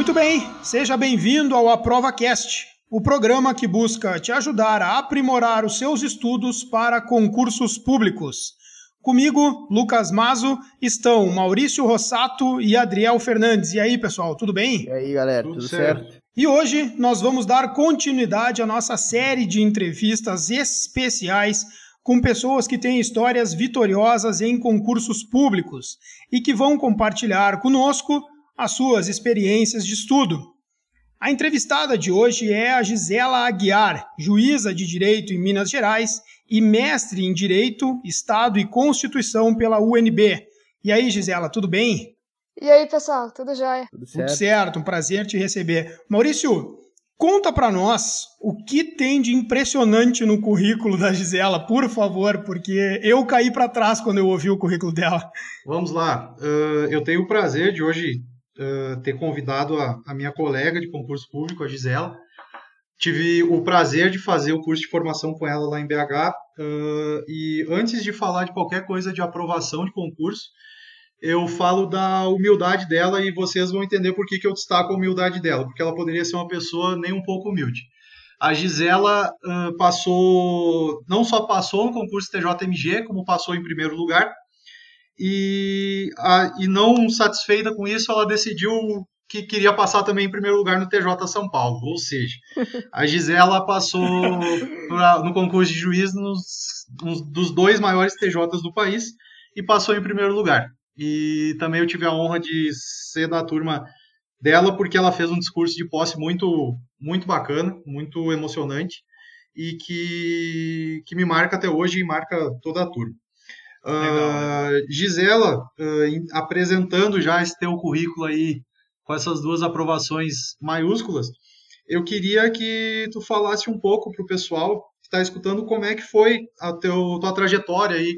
Muito bem, seja bem-vindo ao Aprova Cast, o programa que busca te ajudar a aprimorar os seus estudos para concursos públicos. Comigo, Lucas Mazo, estão Maurício Rossato e Adriel Fernandes. E aí, pessoal, tudo bem? E aí, galera, tudo, tudo certo? certo? E hoje nós vamos dar continuidade à nossa série de entrevistas especiais com pessoas que têm histórias vitoriosas em concursos públicos e que vão compartilhar conosco as suas experiências de estudo. A entrevistada de hoje é a Gisela Aguiar, juíza de Direito em Minas Gerais e mestre em Direito, Estado e Constituição pela UNB. E aí, Gisela, tudo bem? E aí, pessoal, tudo jóia? Tudo certo. Tudo certo, um prazer te receber. Maurício, conta para nós o que tem de impressionante no currículo da Gisela, por favor, porque eu caí para trás quando eu ouvi o currículo dela. Vamos lá. Uh, eu tenho o prazer de hoje uh, ter convidado a, a, minha colega de concurso público, a Gisela. Tive o prazer de fazer o curso de formação com ela lá em BH. Uh, e antes de falar de qualquer coisa de aprovação de concurso, eu falo da humildade dela e vocês vão entender por que, que eu destaco a humildade dela, porque ela poderia ser uma pessoa nem um pouco humilde. A Gisela uh, passou, não só passou no concurso TJMG, como passou em primeiro lugar, e, a, e não satisfeita com isso, ela decidiu que queria passar também em primeiro lugar no TJ São Paulo. Ou seja, a Gisela passou pra, no concurso de juiz nos, nos, dos dois maiores TJs do país e passou em primeiro lugar. E também eu tive a honra de ser da turma dela porque ela fez um discurso de posse muito muito bacana, muito emocionante e que, que me marca até hoje e marca toda a turma. Uh, Gisela, uh, apresentando já esse teu currículo aí com essas duas aprovações maiúsculas, eu queria que tu falasse um pouco para o pessoal que está escutando como é que foi a teu, tua trajetória aí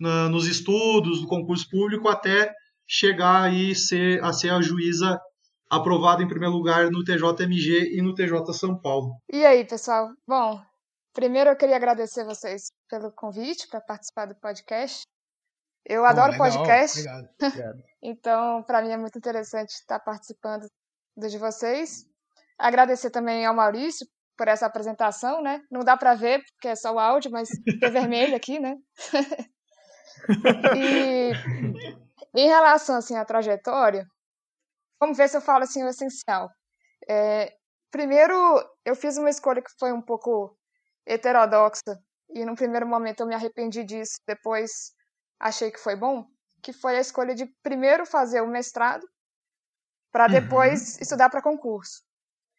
na, nos estudos, no concurso público, até chegar aí ser, a ser a juíza aprovada em primeiro lugar no TJMG e no TJ São Paulo. E aí, pessoal? Bom, Primeiro, eu queria agradecer vocês pelo convite para participar do podcast. Eu adoro legal, podcast. Obrigado. então, para mim é muito interessante estar participando do de vocês. Agradecer também ao Maurício por essa apresentação, né? Não dá para ver porque é só o áudio, mas é vermelho aqui, né? e em relação assim à trajetória, vamos ver se eu falo assim o essencial. É, primeiro, eu fiz uma escolha que foi um pouco heterodoxa e num primeiro momento eu me arrependi disso, depois achei que foi bom, que foi a escolha de primeiro fazer o mestrado para uhum. depois uhum. estudar para concurso.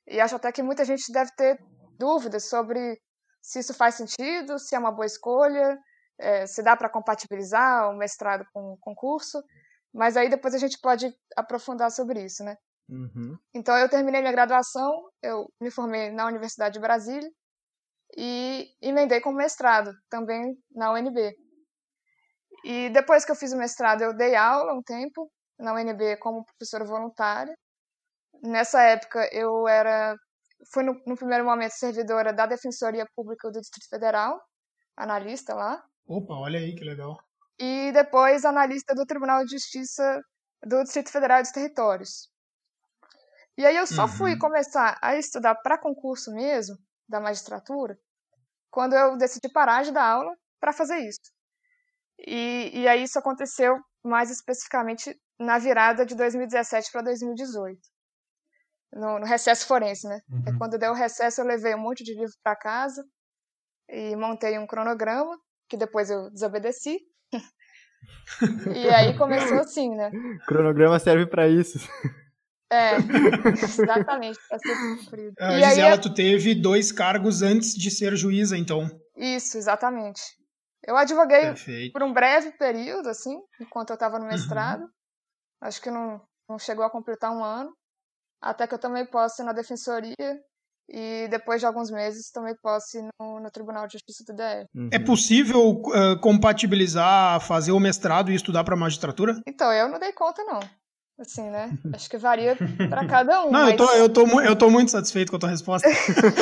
E acho até que muita gente deve ter dúvidas sobre se isso faz sentido, se é uma boa escolha, é, se dá para compatibilizar o mestrado com o concurso, mas aí depois a gente pode aprofundar sobre isso, né? Uhum. Então eu terminei minha graduação, eu me formei na Universidade de Brasília e emendei com mestrado, também na UNB. E depois que eu fiz o mestrado, eu dei aula um tempo na UNB como professora voluntária. Nessa época, eu era, fui no, no primeiro momento servidora da Defensoria Pública do Distrito Federal, analista lá. Opa, olha aí que legal. E depois analista do Tribunal de Justiça do Distrito Federal e dos Territórios. E aí eu só uhum. fui começar a estudar para concurso mesmo da magistratura quando eu decidi parar de dar aula para fazer isso. E, e aí isso aconteceu mais especificamente na virada de 2017 para 2018. No, no, recesso forense, né? É uhum. É quando deu o recesso, eu levei um monte de livro para casa e montei um cronograma, que depois eu desobedeci. e aí começou assim, né? cronograma serve para isso. É, exatamente, para ser cumprido. Ah, e Gisela, aí, tu teve dois cargos antes de ser juíza, então. Isso, exatamente. Eu advoguei Perfeito. por um breve período, assim, enquanto eu estava no mestrado. Uhum. Acho que não, não chegou a completar um ano. Até que eu tomei posse na defensoria e depois de alguns meses tomei posse no, no Tribunal de Justiça do DF. Uhum. É possível uh, compatibilizar fazer o mestrado e estudar para magistratura? Então, eu não dei conta, não. Assim, né? Acho que varia para cada um. Não, mas... eu, tô, eu, tô, eu tô muito satisfeito com a tua resposta.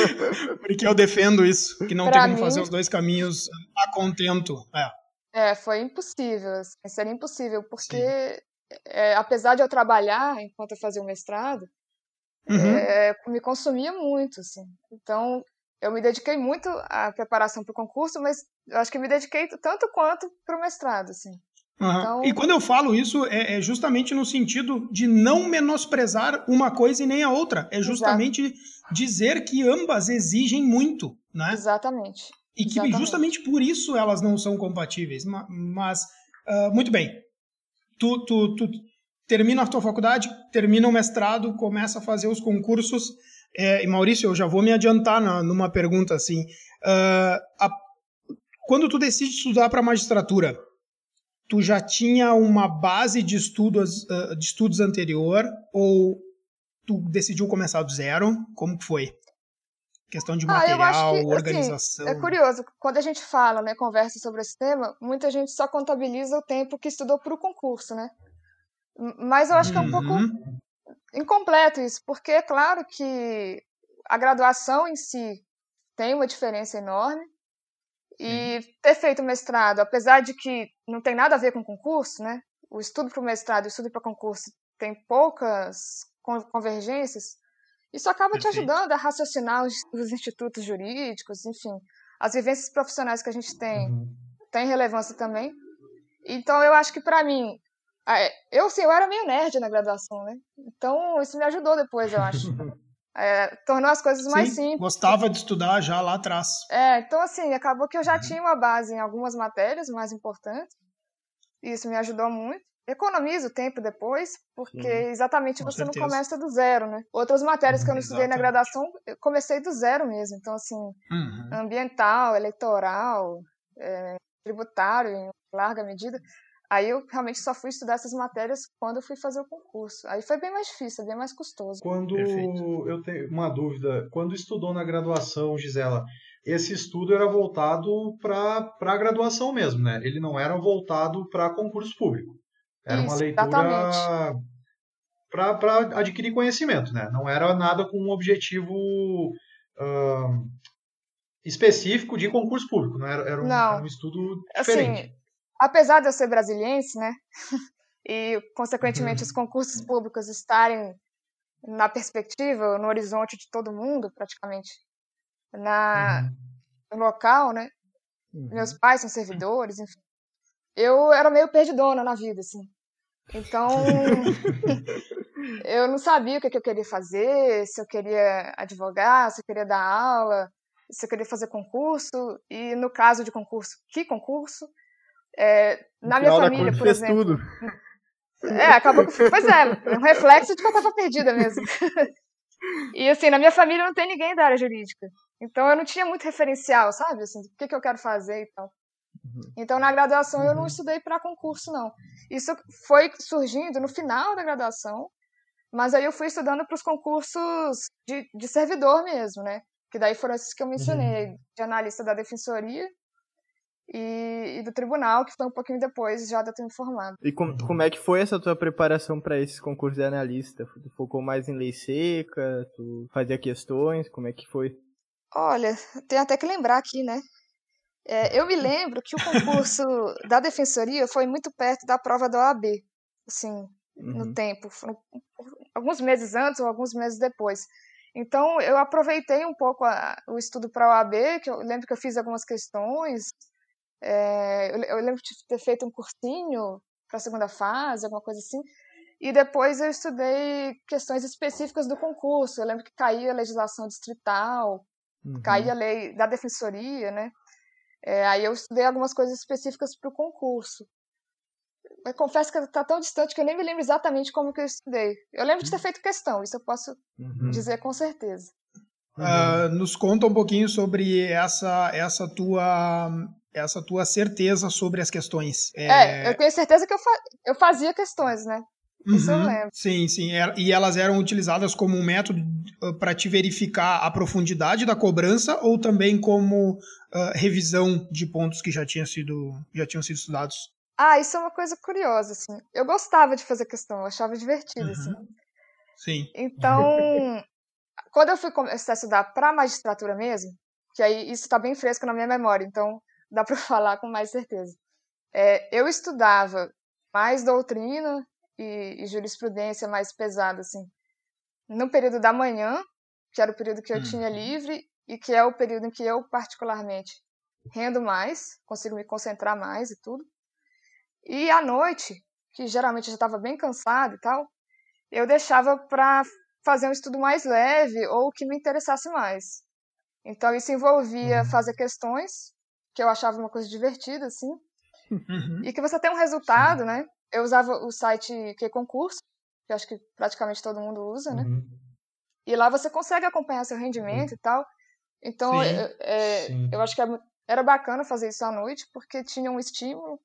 Porque eu defendo isso, que não pra tem como mim... fazer os dois caminhos a contento. É, é foi impossível. Assim, seria impossível, porque é, apesar de eu trabalhar enquanto eu fazia o mestrado, uhum. é, me consumia muito, assim. Então, eu me dediquei muito à preparação para o concurso, mas acho que me dediquei tanto quanto para o mestrado, assim. Uhum. Então... E quando eu falo isso, é, é, justamente no sentido de não menosprezar uma coisa e nem a outra. É justamente Exato. dizer que ambas exigem muito, né? Exatamente. E que Exatamente. justamente por isso elas não são compatíveis. Mas, uh, muito bem. Tu, tu, tu termina a tua faculdade, termina o mestrado, começa a fazer os concursos. É, e Maurício, eu já vou me adiantar na, numa pergunta assim. Uh, a, quando tu decide estudar para magistratura, tu já tinha uma base de estudos, uh, de estudos anterior ou tu decidiu começar do zero? Como que foi? Questão de material, ah, que, assim, organização. Assim, é curioso, quando a gente fala, né, conversa sobre esse tema, muita gente só contabiliza o tempo que estudou para o concurso, né? Mas eu acho que é um pouco uhum. incompleto isso, porque é claro que a graduação em si tem uma diferença enorme, e ter feito mestrado, apesar de que não tem nada a ver com concurso, né? O estudo para o mestrado e o estudo para concurso tem poucas convergências. Isso acaba Perfeito. te ajudando a raciocinar os, os, institutos jurídicos, enfim. As vivências profissionais que a gente tem uhum. tem relevância também. Então, eu acho que para mim, eu sim, eu era meio nerd na graduação, né? Então, isso me ajudou depois, eu acho. É, tornou as coisas mais Sim, simples. Gostava de estudar já lá atrás. É, então assim, acabou que eu já uhum. tinha uma base em algumas matérias mais importantes. Isso me ajudou muito. Economiza o tempo depois, porque exatamente você certeza. não começa do zero, né? Outras matérias que eu não estudei na graduação, eu comecei do zero mesmo. Então, assim, uhum. ambiental, eleitoral, é, tributário, em larga medida. Aí eu realmente só fui estudar essas matérias quando eu fui fazer o concurso. Aí foi bem mais difícil, bem mais custoso. Quando Perfeito. eu tenho uma dúvida, quando estudou na graduação, Gisela, esse estudo era voltado para a graduação mesmo, né? Ele não era voltado para concurso público. Era Isso, uma leitura para adquirir conhecimento, né? Não era nada com um objetivo uh, específico de concurso público, não era, era, um, era um estudo diferente. Assim, apesar de eu ser brasiliense, né, e consequentemente uhum. os concursos públicos estarem na perspectiva, no horizonte de todo mundo, praticamente, na uhum. no local, né? Uhum. Meus pais são servidores, enfim. Eu era meio perdidona na vida, assim. Então, eu não sabia o que, eu queria fazer, se eu queria advogar, se eu queria dar aula, se eu queria fazer concurso, e no caso de concurso, que concurso? É, na minha família, por exemplo. Tudo. É, acabou que. Pois é, um reflexo de que eu estava perdida mesmo. e assim, na minha família não tem ninguém da área jurídica. Então eu não tinha muito referencial, sabe? Assim, o que, que eu quero fazer e tal. Uhum. Então na graduação eu não uhum. estudei para concurso, não. Isso foi surgindo no final da graduação, mas aí eu fui estudando para os concursos de, de servidor mesmo, né? Que daí foram esses que eu mencionei, uhum. de analista da defensoria e, e, do tribunal, que foi um pouquinho depois já de eu ter me formado. E com, como é que foi essa tua preparação para esse concurso de analista? Tu focou mais em lei seca? Tu fazia questões? Como é que foi? Olha, tenho até que lembrar aqui, né? É, eu me lembro que o concurso da defensoria foi muito perto da prova da OAB, assim, uhum. no tempo, alguns meses antes ou alguns meses depois. Então, eu aproveitei um pouco a, o estudo para a OAB, que eu lembro que eu fiz algumas questões, é, eu, eu, lembro de ter feito um cursinho para a segunda fase, alguma coisa assim. E depois eu estudei questões específicas do concurso. Eu lembro que caía a legislação distrital, uhum. caía a lei da defensoria, né? É, aí eu estudei algumas coisas específicas para o concurso. Eu confesso que está tão distante que eu nem me lembro exatamente como que eu estudei. Eu lembro de ter uhum. feito questão, isso eu posso uhum. dizer com certeza. Uh, nos conta um pouquinho sobre essa, essa tua essa tua certeza sobre as questões. É, é eu tenho certeza que eu, fa eu fazia questões, né? Isso uhum, eu lembro. Sim, sim. E elas eram utilizadas como um método uh, para te verificar a profundidade da cobrança ou também como uh, revisão de pontos que já, tinha sido, já tinham sido estudados? Ah, isso é uma coisa curiosa, assim. Eu gostava de fazer questão, eu achava divertido, uhum. assim. Sim. Então, quando eu fui começar a estudar para magistratura mesmo, que aí isso está bem fresco na minha memória, então dá para falar com mais certeza. É, eu estudava mais doutrina e, e, jurisprudência mais pesada, assim, no período da manhã, que era o período que eu tinha Uhum. livre e que é o período em que eu particularmente rendo mais, consigo me concentrar mais e tudo. E à noite, que geralmente eu já estava bem cansado e tal, eu deixava para fazer um estudo mais leve ou que me interessasse mais. Então isso envolvia Uhum. fazer questões, que eu achava uma coisa divertida assim, Uhum. e que você tem um resultado, né? Eu usava o site Que Concurso, que eu acho que praticamente todo mundo usa, né? Uhum. E lá você consegue acompanhar seu rendimento e tal. Então, Sim. eu, é, Sim. eu acho que é era bacana fazer isso à noite, porque tinha um estímulo.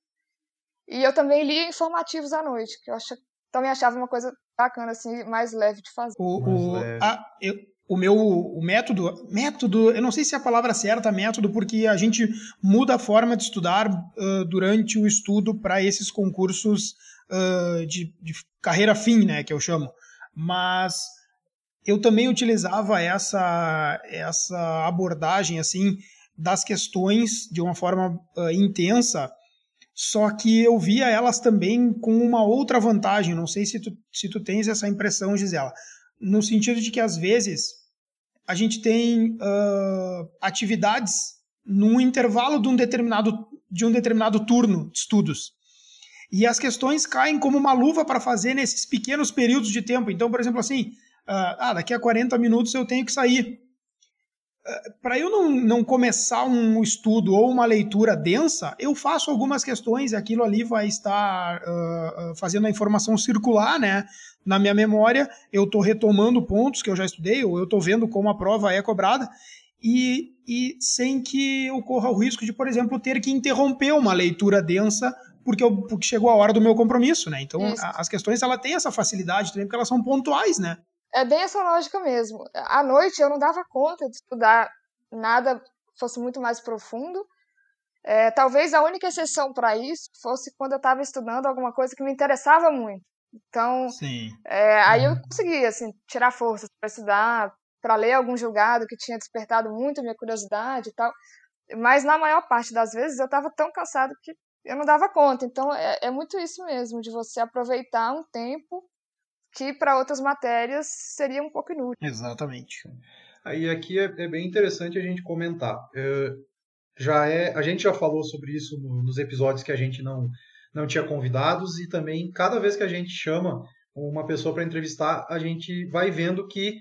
E eu também lia informativos à noite, que eu acho, também achava uma coisa bacana, assim, mais leve de fazer. O, Mais o, leve. a- eu- o meu o método, método, eu não sei se é a palavra certa, método, porque a gente muda a forma de estudar ah, durante o estudo para esses concursos ah, de, de carreira fim, né, que eu chamo. Mas eu também utilizava essa, essa abordagem, assim, das questões de uma forma ah, intensa, só que eu via elas também com uma outra vantagem. Não sei se tu, se tu tens essa impressão, Gisela no sentido de que às vezes a gente tem ah, atividades num intervalo de um determinado de um determinado turno de estudos e as questões caem como uma luva para fazer nesses pequenos períodos de tempo. Então, por exemplo, assim, ah, ah, daqui a 40 minutos eu tenho que sair. Para eu não, não começar um estudo ou uma leitura densa, eu faço algumas questões e aquilo ali vai estar ah, fazendo a informação circular, né? Na minha memória, eu estou retomando pontos que eu já estudei, ou eu estou vendo como a prova é cobrada, e, e sem que eu corra o risco de, por exemplo, ter que interromper uma leitura densa porque, eu, porque chegou a hora do meu compromisso, né? Então, a- as questões, ela tem essa facilidade também, porque elas são pontuais, né? É bem essa lógica mesmo. À noite eu não dava conta de estudar nada fosse muito mais profundo. É, talvez a única exceção para isso fosse quando eu estava estudando alguma coisa que me interessava muito. Então, Sim. É, aí eu Uhum. consegui, assim, tirar forças para estudar, para ler algum julgado que tinha despertado muito a minha curiosidade e tal. Mas na maior parte das vezes eu estava tão cansado que eu não dava conta. Então é, é muito isso mesmo, de você aproveitar um tempo que para outras matérias seria um pouco inútil. Exatamente. Aí aqui é, é bem interessante a gente comentar. É, já é, a gente já falou sobre isso no- nos episódios que a gente não não tinha convidados e também cada vez que a gente chama uma pessoa para entrevistar, a gente vai vendo que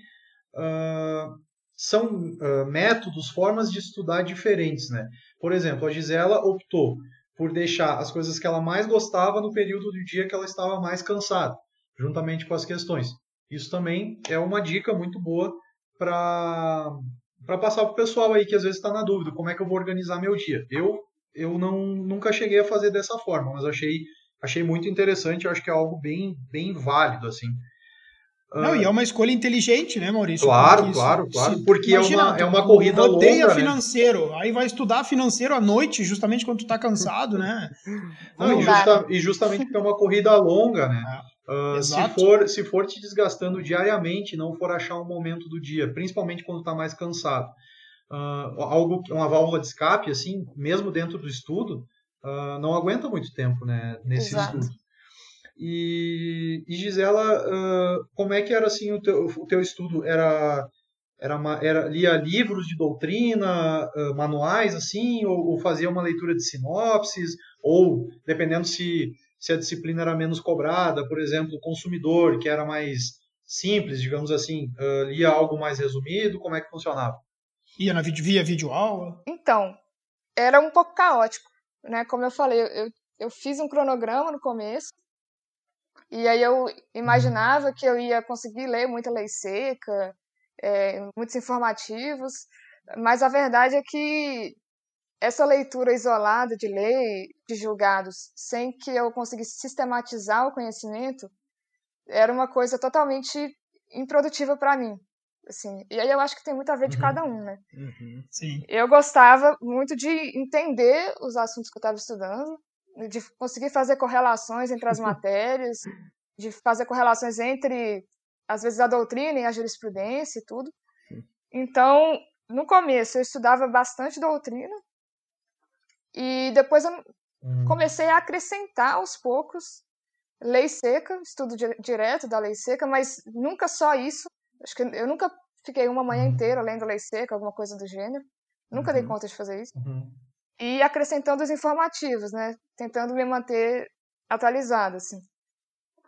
ah, são ah, métodos, formas de estudar diferentes, né? Por exemplo, a Gisela optou por deixar as coisas que ela mais gostava no período do dia que ela estava mais cansada, juntamente com as questões. Isso também é uma dica muito boa para para passar para o pessoal aí que às vezes está na dúvida, como é que eu vou organizar meu dia. Eu eu não nunca cheguei a fazer dessa forma, mas achei achei muito interessante, eu acho que é algo bem bem válido assim. Não, e é uma escolha inteligente, né, Maurício? Claro, claro, claro, se- porque é imagina, uma- é uma corrida rodeia longa, né? financeiro, aí vai estudar financeiro à noite, justamente quando tu tá cansado, né? Não, Não e, justa- e justamente porque é uma corrida longa, né? Ah, Ah, se, for, se for te desgastando diariamente, não for achar um momento do dia, principalmente quando está mais cansado, ah, algo, uma válvula de escape, assim, mesmo dentro do estudo, ah, não aguenta muito tempo, né? Nesse Exato. estudo. E, e Gisela, como é que era assim o teu, o teu estudo? Era era, ma- era lia livros de doutrina, manuais assim, ou, ou fazia uma leitura de sinopses, ou dependendo se se a disciplina era menos cobrada, por exemplo, o consumidor, que era mais simples, digamos assim, ah, lia algo mais resumido, como é que funcionava? Ia na vídeo, via videoaula. Então, era um pouco caótico, né? Como eu falei, eu, eu fiz um cronograma no começo, e aí eu imaginava que eu ia conseguir ler muita lei seca, é, muitos informativos, mas a verdade é que essa leitura isolada de lei, de julgados, sem que eu conseguisse sistematizar o conhecimento, era uma coisa totalmente improdutiva para mim. Assim, e aí eu acho que tem muito a ver de Uhum. cada um, né? Uhum. Sim. eu gostava muito de entender os assuntos que eu estava estudando, de conseguir fazer correlações entre as matérias, de fazer correlações entre, às vezes, a doutrina e a jurisprudência e tudo. Então, no começo, eu estudava bastante doutrina, e depois eu Hum, comecei a acrescentar aos poucos lei seca, estudo di- direto da lei seca, mas nunca só isso. Acho que eu nunca fiquei uma manhã uhum. inteira lendo lei seca, alguma coisa do gênero. Nunca uhum. dei conta de fazer isso. Uhum. E acrescentando os informativos, né? Tentando me manter atualizada, assim.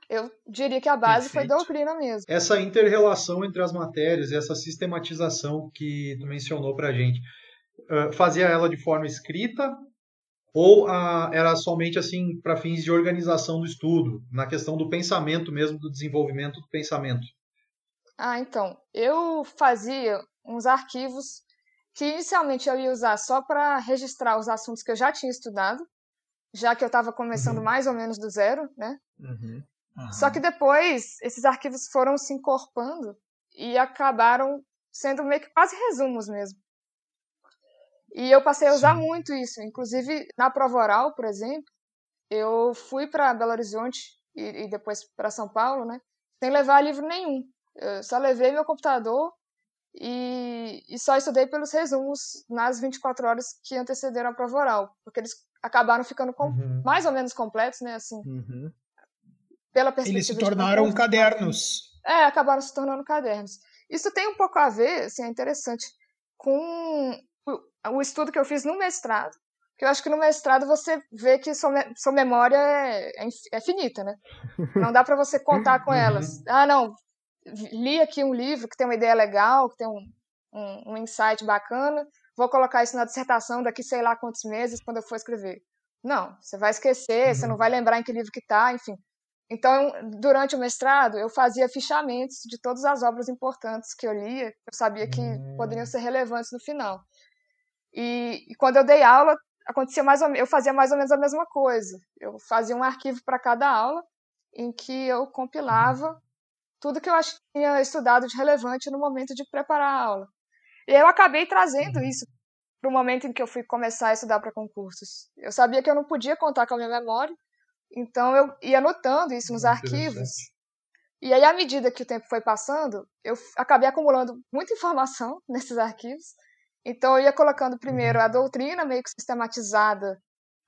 Eu diria que a base Perfeito. foi doutrina mesmo. Essa inter-relação entre as matérias, essa sistematização que tu mencionou pra gente, fazia ela de forma escrita ou era somente assim para fins de organização do estudo, na questão do pensamento mesmo, do desenvolvimento do pensamento? Ah, então, eu fazia uns arquivos que inicialmente eu ia usar só para registrar os assuntos que eu já tinha estudado, já que eu estava começando uhum. mais ou menos do zero, né? Uhum. Uhum. Só que depois esses arquivos foram se encorpando e acabaram sendo meio que quase resumos mesmo. E eu passei a usar Sim. muito isso, inclusive na prova oral, por exemplo, eu fui para Belo Horizonte e, e depois para São Paulo, né? Sem levar livro nenhum. Eu só levei meu computador e, e só estudei pelos resumos nas 24 horas que antecederam a prova oral, porque eles acabaram ficando com, uhum. mais ou menos completos, né? Assim, uhum. pela perspectiva Eles se tornaram cadernos. É, acabaram se tornando cadernos. Isso tem um pouco a ver, assim, é interessante, com o estudo que eu fiz no mestrado, que eu acho que no mestrado você vê que sua, sua memória é, é, é finita, né? Não dá para você contar com elas. Uhum. Ah, não, li aqui um livro que tem uma ideia legal, que tem um, um, um insight bacana, vou colocar isso na dissertação daqui sei lá quantos meses quando eu for escrever. Não, você vai esquecer, uhum. você não uhum. vai lembrar em que livro que está, enfim. Então, durante o mestrado, eu fazia fichamentos de todas as obras importantes que eu lia, eu sabia que uhum. poderiam ser relevantes no final. E, e, quando eu dei aula, acontecia mais ou, eu fazia mais ou menos a mesma coisa. Eu fazia um arquivo para cada aula, em que eu compilava uhum tudo que eu tinha estudado de relevante no momento de preparar a aula. E eu acabei trazendo uhum. isso para o momento em que eu fui começar a estudar para concursos. Eu sabia que eu não podia contar com a minha memória, então eu ia anotando isso nos arquivos. E aí, à medida que o tempo foi passando, eu acabei acumulando muita informação nesses arquivos. Então, eu ia colocando primeiro uhum. a doutrina meio que sistematizada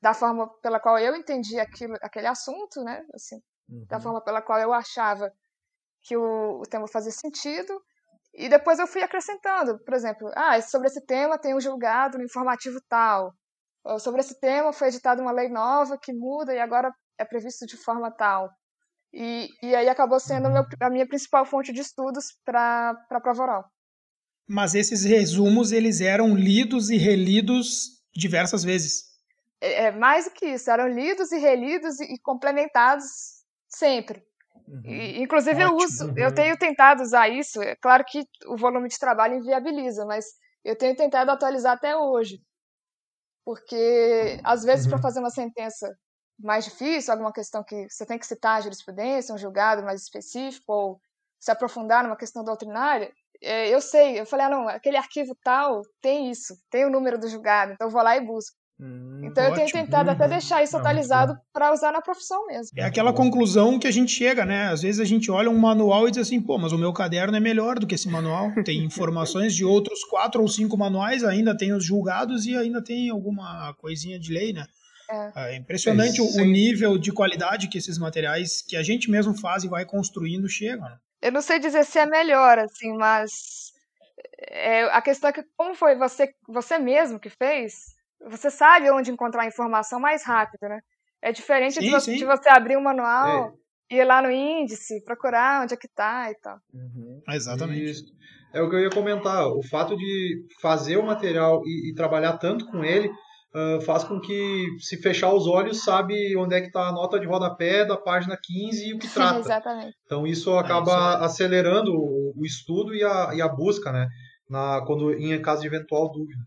da forma pela qual eu entendi aquilo, aquele assunto, né? Assim, uhum. Da forma pela qual eu achava que o, o tema fazia sentido. E depois eu fui acrescentando, por exemplo, ah, sobre esse tema tem um julgado no informativo tal. Ou sobre esse tema foi editada uma lei nova que muda e agora é previsto de forma tal. E, e aí acabou sendo meu, a minha principal fonte de estudos para a prova oral. Mas esses resumos, eles eram lidos e relidos diversas vezes. É, é mais do que isso, eram lidos e relidos e, e complementados sempre. Uhum. E, inclusive Ótimo. eu uso, uhum. eu tenho tentado usar isso. É claro que o volume de trabalho inviabiliza, mas eu tenho tentado atualizar até hoje. Porque às vezes uhum. para fazer uma sentença mais difícil, alguma questão que você tem que citar a jurisprudência, um julgado mais específico ou se aprofundar numa questão doutrinária, é, eu sei, eu falei, ah, não, aquele arquivo tal tem isso, tem o número do julgado, então eu vou lá e busco. Hum, então ótimo. eu tenho tentado uhum. até deixar isso atualizado para usar na profissão mesmo. É aquela conclusão que a gente chega, né? Às vezes a gente olha um manual e diz assim, pô, mas o meu caderno é melhor do que esse manual. Tem informações de outros quatro ou cinco manuais, ainda tem os julgados e ainda tem alguma coisinha de lei, né? É, é impressionante é, o nível de qualidade que esses materiais que a gente mesmo faz e vai construindo chegam. Né? Eu não sei dizer se é melhor, assim, mas é, a questão é que como foi você, você mesmo que fez, você sabe onde encontrar a informação mais rápido, né? É diferente sim, de, você, de, você, abrir um manual, é. ir lá no índice, procurar onde é que tá e tal. Uhum. Exatamente. Isso. É o que eu ia comentar. O fato de fazer o material e, e trabalhar tanto com ele uh, faz com que, se fechar os olhos, sabe onde é que está a nota de rodapé da página 15 e o que trata. Exatamente. Então isso acaba é isso acelerando o, o, estudo e a, e a busca, né? Na, quando, em caso de eventual dúvida.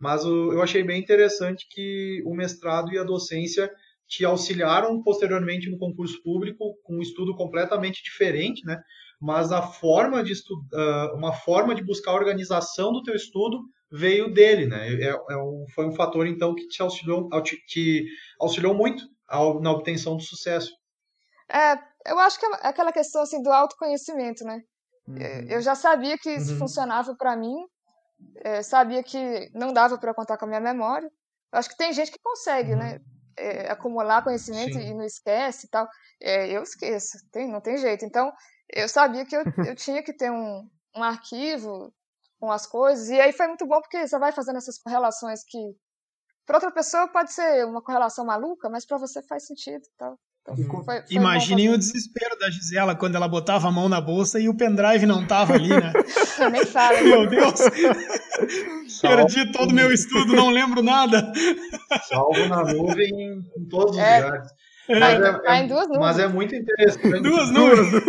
Mas o, eu achei bem interessante que o mestrado e a docência te auxiliaram posteriormente no concurso público com um estudo completamente diferente, né? Mas a forma de estudar, uma forma de buscar a organização do teu estudo veio dele, né? É, é um, foi um fator então que te auxiliou, te, auxiliou muito ao, na obtenção do sucesso. É, eu acho que é aquela questão assim do autoconhecimento, né? Uhum. Eu já sabia que isso uhum. funcionava para mim é, sabia que não dava para contar com a minha memória. Eu acho que tem gente que consegue, né? É, acumular conhecimento Sim. e não esquece e tal. É, eu esqueço, tem, não tem jeito. Então, eu sabia que eu, eu tinha que ter um, um arquivo com as coisas. E aí foi muito bom porque você vai fazendo essas correlações que para outra pessoa pode ser uma correlação maluca, mas para você faz sentido. Então, foi, foi Imaginem o desespero da Gisela quando ela botava a mão na bolsa e o pendrive não tava ali, né? Nem fala. Meu Deus! Perdi todo o meu estudo, não lembro nada. Salvo na nuvem em todos os é. lugares. Mas, é, é, duas nuvens. mas é muito interessante. Duas nuvens.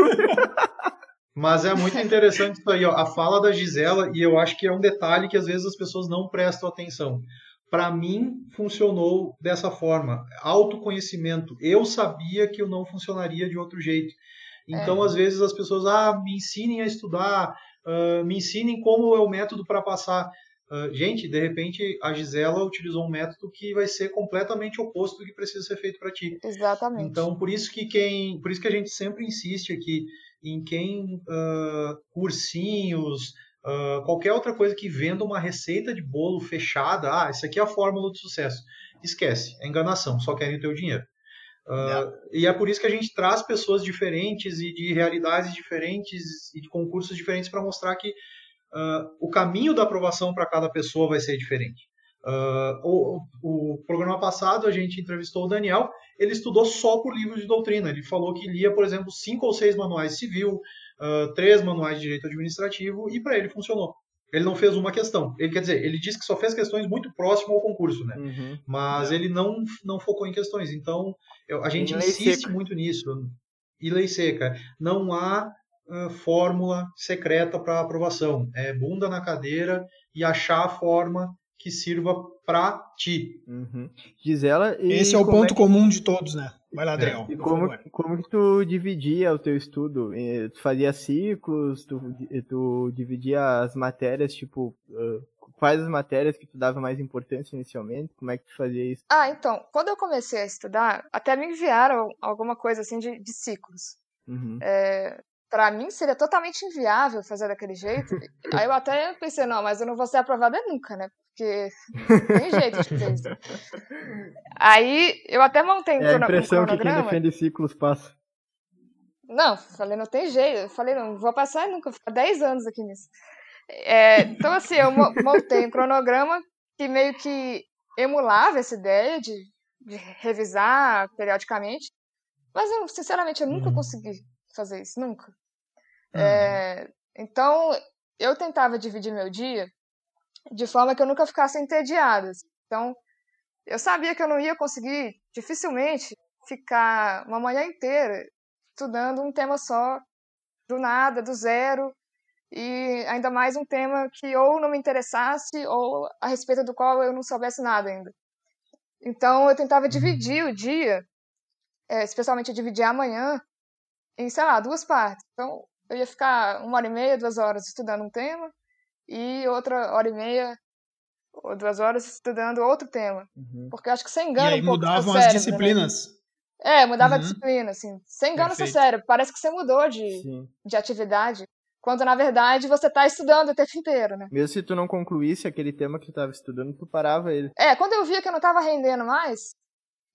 Mas é muito interessante isso aí, ó, a fala da Gisela, e eu acho que é um detalhe que às vezes as pessoas não prestam atenção para mim funcionou dessa forma. Autoconhecimento. Eu sabia que eu não funcionaria de outro jeito. Então, é. às vezes, as pessoas, ah, me ensinem a estudar, uh, me ensinem como é o método para passar. Uh, gente, de repente, a Gisela utilizou um método que vai ser completamente oposto do que precisa ser feito para ti. Exatamente. Então, por isso que quem, por isso que a gente sempre insiste aqui em quem uh, cursinhos, Uh, qualquer outra coisa que venda uma receita de bolo fechada, ah, isso aqui é a fórmula do sucesso. Esquece, é enganação, só querem o teu dinheiro. Uh, e é por isso que a gente traz pessoas diferentes e de realidades diferentes e de concursos diferentes para mostrar que uh, o caminho da aprovação para cada pessoa vai ser diferente. O, o, programa passado a gente entrevistou o Daniel, ele estudou só por livros de doutrina. Ele falou que lia, por exemplo, cinco ou seis manuais civil, uh, três manuais de direito administrativo e para ele funcionou. Ele não fez uma questão. Ele quer dizer, ele disse que só fez questões muito próximas ao concurso, né? Uhum. Mas é. ele não, não focou em questões. Então, eu, a gente insiste seca. muito nisso. E lei seca. Não há uh, fórmula secreta para aprovação. É bunda na cadeira e achar a forma que sirva para ti. Uhum. Gisela. Esse é o ponto é que... comum de todos, né? Vai lá, Adriel. E como, como que tu dividia o teu estudo? Tu fazia ciclos, tu, tu dividia as matérias, tipo, quais as matérias que tu dava mais importância inicialmente? Como é que tu fazia isso? Ah, então, quando eu comecei a estudar, até me enviaram alguma coisa assim de, de ciclos. Uhum. É, para mim seria totalmente inviável fazer daquele jeito. Aí eu até pensei, não, mas eu não vou ser aprovada nunca, né? porque tem jeito de fazer isso. Aí eu até montei um, é a impressão um cronograma. que quem defende ciclos passa. Não, falei, não tem jeito. Eu falei, não, vou passar nunca, vou ficar 10 anos aqui nisso. É, então, assim, eu montei um cronograma que meio que emulava essa ideia de, de revisar periodicamente, mas, eu, sinceramente, eu nunca uhum. consegui fazer isso, nunca. Uhum. É, então, eu tentava dividir meu dia de forma que eu nunca ficasse entediada. Então, eu sabia que eu não ia conseguir, dificilmente, ficar uma manhã inteira estudando um tema só, do nada, do zero, e ainda mais um tema que ou não me interessasse ou a respeito do qual eu não soubesse nada ainda. Então, eu tentava dividir o dia, é, especialmente dividir a manhã, em, sei lá, duas partes. Então, eu ia ficar uma hora e meia, duas horas estudando um tema, e outra hora e meia ou duas horas estudando outro tema. Uhum. Porque eu acho que você engana e aí um pouco mudavam as cérebro, disciplinas. Né? É, mudava uhum. a disciplina, assim. Você engana Perfeito. seu cérebro, parece que você mudou de, de atividade. Quando, na verdade, você está estudando o tempo inteiro, né? Mesmo se tu não concluísse aquele tema que tu estava estudando, tu parava ele. É, quando eu via que eu não estava rendendo mais,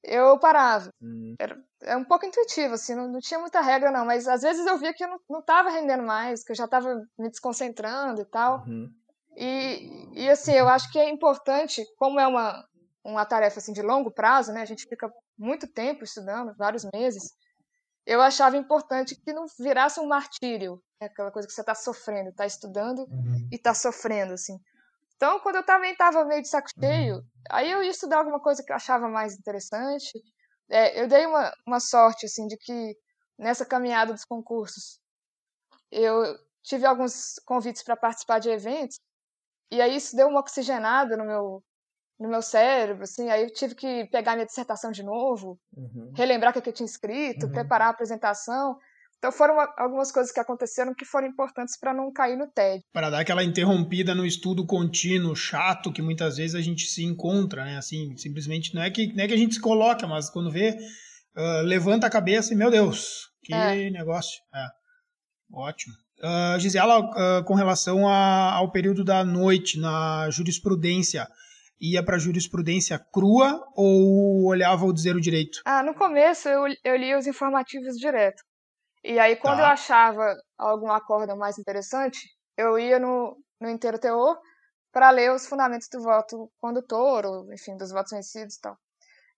eu parava. Uhum. Era, é um pouco intuitivo, assim, não, não, tinha muita regra, não. Mas às vezes eu via que eu não, estava rendendo mais, que eu já estava me desconcentrando e tal. Uhum. E, e, assim, eu acho que é importante, como é uma, uma tarefa assim, de longo prazo, né? A gente fica muito tempo estudando, vários meses. Eu achava importante que não virasse um martírio, né? aquela coisa que você está sofrendo, está estudando uhum. e está sofrendo, assim. Então, quando eu também estava meio de saco cheio, uhum. aí eu ia estudar alguma coisa que eu achava mais interessante. É, eu dei uma, uma sorte, assim, de que nessa caminhada dos concursos eu tive alguns convites para participar de eventos e aí isso deu uma oxigenada no meu no meu cérebro, assim, aí eu tive que pegar minha dissertação de novo, uhum. relembrar o que eu tinha escrito, uhum. preparar a apresentação. Então foram algumas coisas que aconteceram que foram importantes para não cair no tédio. Para dar aquela interrompida no estudo contínuo, chato, que muitas vezes a gente se encontra, né? Assim, simplesmente não é que, não é que a gente se coloca, mas quando vê, uh, levanta a cabeça e, meu Deus, que é. negócio. É. Ótimo. Uh, Gisela, uh, com relação a, ao período da noite na jurisprudência, ia para jurisprudência crua ou olhava o dizer o direito? Ah, no começo eu, eu lia os informativos direto. E aí, quando tá. eu achava algum acordo mais interessante, eu ia no, no inteiro teor para ler os fundamentos do voto condutor, ou, enfim, dos votos vencidos e tal.